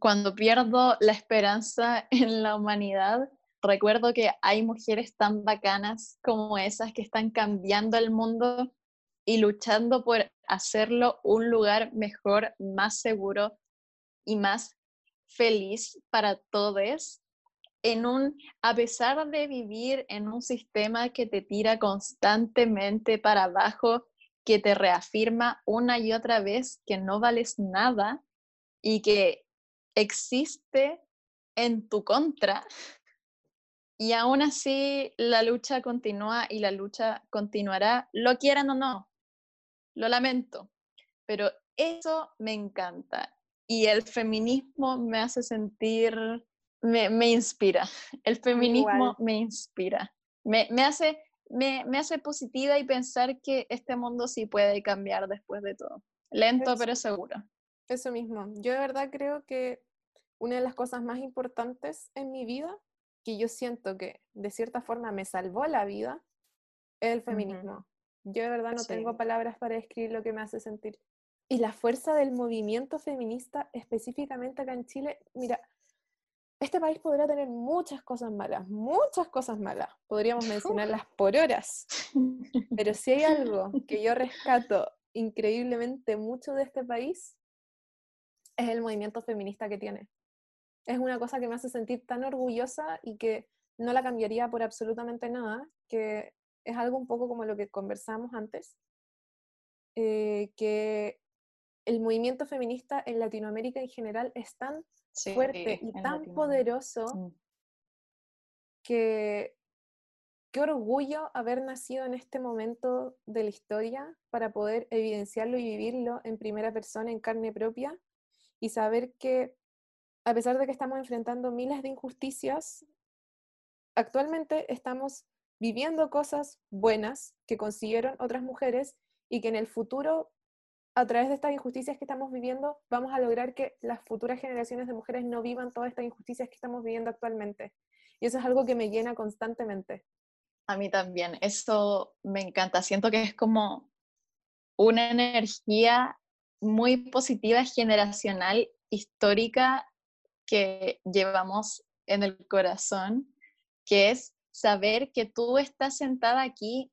cuando pierdo la esperanza en la humanidad, recuerdo que hay mujeres tan bacanas como esas que están cambiando el mundo y luchando por hacerlo un lugar mejor, más seguro y más feliz para todos. En un, a pesar de vivir en un sistema que te tira constantemente para abajo que te reafirma una y otra vez que no vales nada y que existe en tu contra. Y aún así la lucha continúa y la lucha continuará, lo quieran o no. Lo lamento, pero eso me encanta. Y el feminismo me hace sentir, me, me inspira. El feminismo me inspira. Me, me hace me, hace positiva y pensar que este mundo sí puede cambiar después de todo. Lento, pero seguro. Eso mismo. Yo de verdad creo que una de las cosas más importantes en mi vida, que yo siento que de cierta forma me salvó la vida, es el feminismo. Yo de verdad no tengo palabras para describir lo que me hace sentir. Y la fuerza del movimiento feminista, específicamente acá en Chile, mira, este país podrá tener muchas cosas malas, muchas cosas malas, podríamos mencionarlas por horas, pero si hay algo que yo rescato increíblemente mucho de este país, es el movimiento feminista que tiene. Es una cosa que me hace sentir tan orgullosa y que no la cambiaría por absolutamente nada, que es algo un poco como lo que conversamos antes, eh, que el movimiento feminista en Latinoamérica en general es tan fuerte y tan poderoso que qué orgullo haber nacido en este momento de la historia para poder evidenciarlo y vivirlo en primera persona, en carne propia, y saber que a pesar de que estamos enfrentando miles de injusticias, actualmente estamos viviendo cosas buenas que consiguieron otras mujeres y que en el futuro a través de estas injusticias que estamos viviendo, vamos a lograr que las futuras generaciones de mujeres no vivan todas estas injusticias que estamos viviendo actualmente. Y eso es algo que me llena constantemente. A mí también, eso me encanta. Siento que es como una energía muy positiva, generacional, histórica que llevamos en el corazón, que es saber que tú estás sentada aquí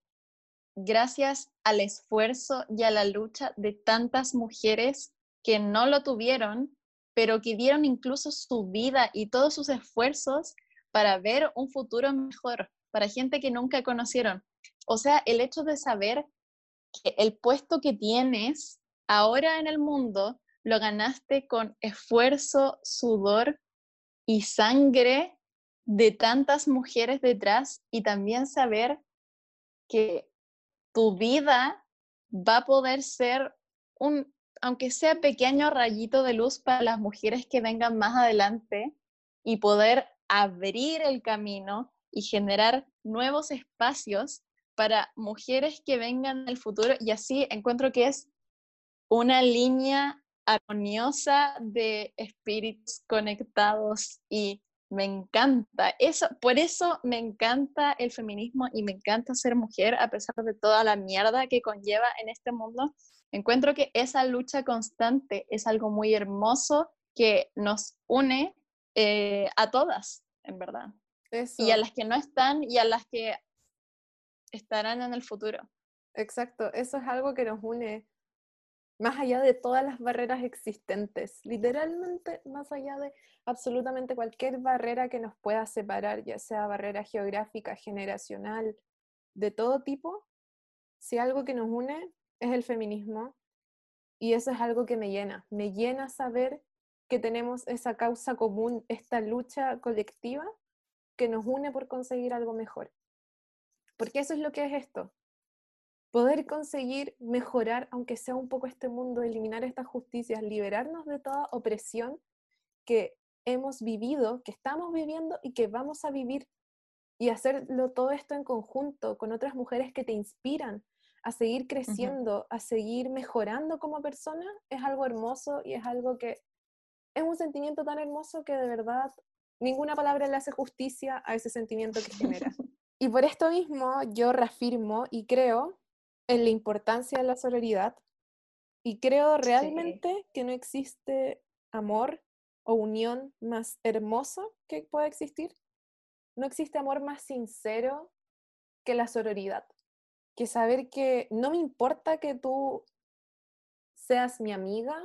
gracias al esfuerzo y a la lucha de tantas mujeres que no lo tuvieron, pero que dieron incluso su vida y todos sus esfuerzos para ver un futuro mejor, para gente que nunca conocieron. O sea, el hecho de saber que el puesto que tienes ahora en el mundo lo ganaste con esfuerzo, sudor y sangre de tantas mujeres detrás y también saber que tu vida va a poder ser un, aunque sea pequeño rayito de luz para las mujeres que vengan más adelante y poder abrir el camino y generar nuevos espacios para mujeres que vengan en el futuro. Y así encuentro que es una línea armoniosa de espíritus conectados y me encanta. Eso, por eso me encanta el feminismo y me encanta ser mujer, a pesar de toda la mierda que conlleva en este mundo. Encuentro que esa lucha constante es algo muy hermoso que nos une eh, a todas, en verdad. Y a las que no están y a las que estarán en el futuro. Exacto, eso es algo que nos une más allá de todas las barreras existentes, literalmente más allá de absolutamente cualquier barrera que nos pueda separar, ya sea barrera geográfica, generacional, de todo tipo, si algo que nos une es el feminismo, y eso es algo que me llena, me llena saber que tenemos esa causa común, esta lucha colectiva que nos une por conseguir algo mejor. Porque eso es lo que es esto, poder conseguir mejorar, aunque sea un poco este mundo, eliminar estas justicias, liberarnos de toda opresión que hemos vivido, que estamos viviendo y que vamos a vivir, y hacerlo todo esto en conjunto con otras mujeres que te inspiran a seguir creciendo, a seguir mejorando como persona, es algo hermoso y es algo que es un sentimiento tan hermoso que de verdad ninguna palabra le hace justicia a ese sentimiento que genera. Y por esto mismo yo reafirmo y creo en la importancia de la sororidad y creo realmente que no existe amor o unión más hermoso que pueda existir. No existe amor más sincero que la sororidad. Que saber que no me importa que tú seas mi amiga,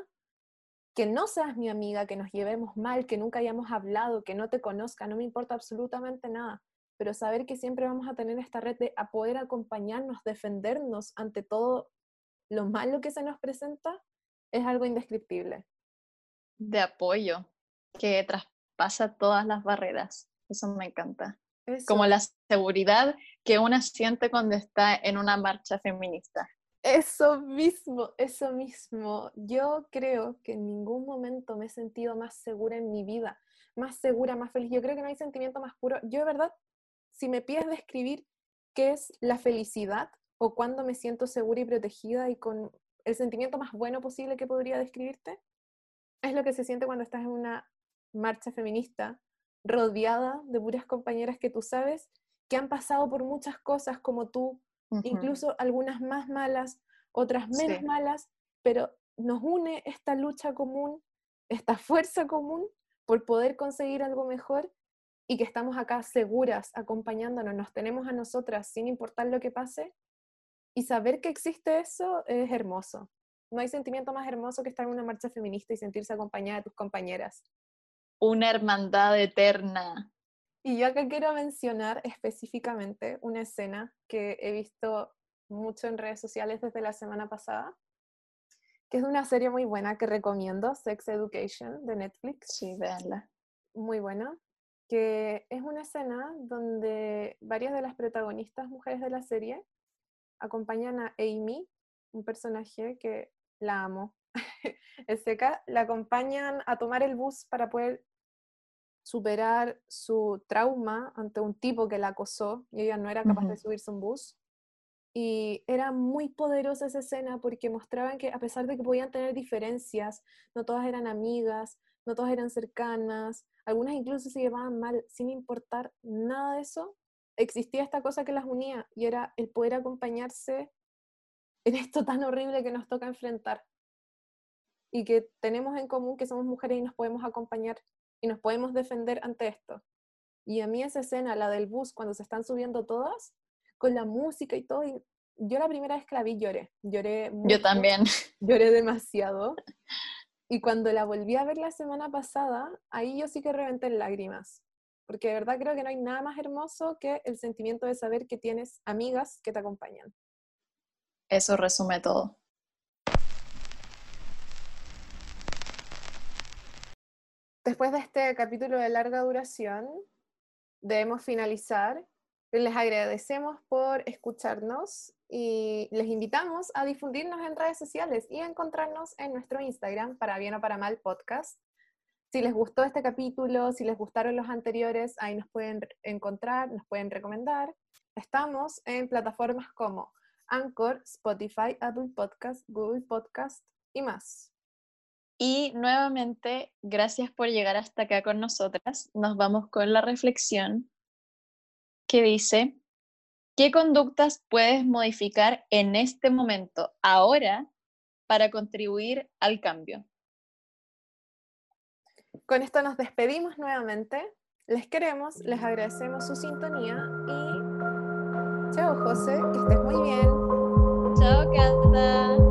que no seas mi amiga, que nos llevemos mal, que nunca hayamos hablado, que no te conozca, no me importa absolutamente nada pero saber que siempre vamos a tener esta red de a poder acompañarnos, defendernos ante todo lo malo que se nos presenta, es algo indescriptible. De apoyo, que traspasa todas las barreras. Eso me encanta. Como la seguridad que una siente cuando está en una marcha feminista. Eso mismo, eso mismo. Yo creo que en ningún momento me he sentido más segura en mi vida, más segura, más feliz. Yo creo que no hay sentimiento más puro. Yo de verdad, si me pides describir qué es la felicidad o cuándo me siento segura y protegida y con el sentimiento más bueno posible que podría describirte, es lo que se siente cuando estás en una marcha feminista rodeada de puras compañeras que tú sabes que han pasado por muchas cosas como tú, incluso algunas más malas, otras menos malas, pero nos une esta lucha común, esta fuerza común por poder conseguir algo mejor y que estamos acá seguras, acompañándonos, nos tenemos a nosotras sin importar lo que pase. Y saber que existe eso es hermoso. No hay sentimiento más hermoso que estar en una marcha feminista y sentirse acompañada de tus compañeras una hermandad eterna. Y yo acá quiero mencionar específicamente una escena que he visto mucho en redes sociales desde la semana pasada, que es una serie muy buena que recomiendo, Sex Education de Netflix. Sí, véanla. Muy buena, que es una escena donde varias de las protagonistas mujeres de la serie acompañan a Amy, un personaje que la amo. es seca, la acompañan a tomar el bus para poder superar su trauma ante un tipo que la acosó y ella no era capaz de subirse un bus. Y era muy poderosa esa escena porque mostraban que a pesar de que podían tener diferencias, no todas eran amigas, no todas eran cercanas, algunas incluso se llevaban mal, sin importar nada de eso, existía esta cosa que las unía y era el poder acompañarse en esto tan horrible que nos toca enfrentar y que tenemos en común que somos mujeres y nos podemos acompañar y nos podemos defender ante esto. Y a mí esa escena, la del bus, cuando se están subiendo todas, con la música y todo, yo la primera vez que la vi lloré, lloré mucho, Yo también. Lloré demasiado. Y cuando la volví a ver la semana pasada, ahí yo sí que reventé en lágrimas. Porque de verdad creo que no hay nada más hermoso que el sentimiento de saber que tienes amigas que te acompañan. Eso resume todo. Después de este capítulo de larga duración, debemos finalizar. Les agradecemos por escucharnos y les invitamos a difundirnos en redes sociales y a encontrarnos en nuestro Instagram, para bien o para mal podcast. Si les gustó este capítulo, si les gustaron los anteriores, ahí nos pueden encontrar, nos pueden recomendar. Estamos en plataformas como Anchor, Spotify, Apple Podcast, Google Podcast y más. Y nuevamente, gracias por llegar hasta acá con nosotras. Nos vamos con la reflexión que dice, ¿qué conductas puedes modificar en este momento, ahora, para contribuir al cambio? Con esto nos despedimos nuevamente. Les queremos, les agradecemos su sintonía y chao José, que estés muy bien. Chao Cata.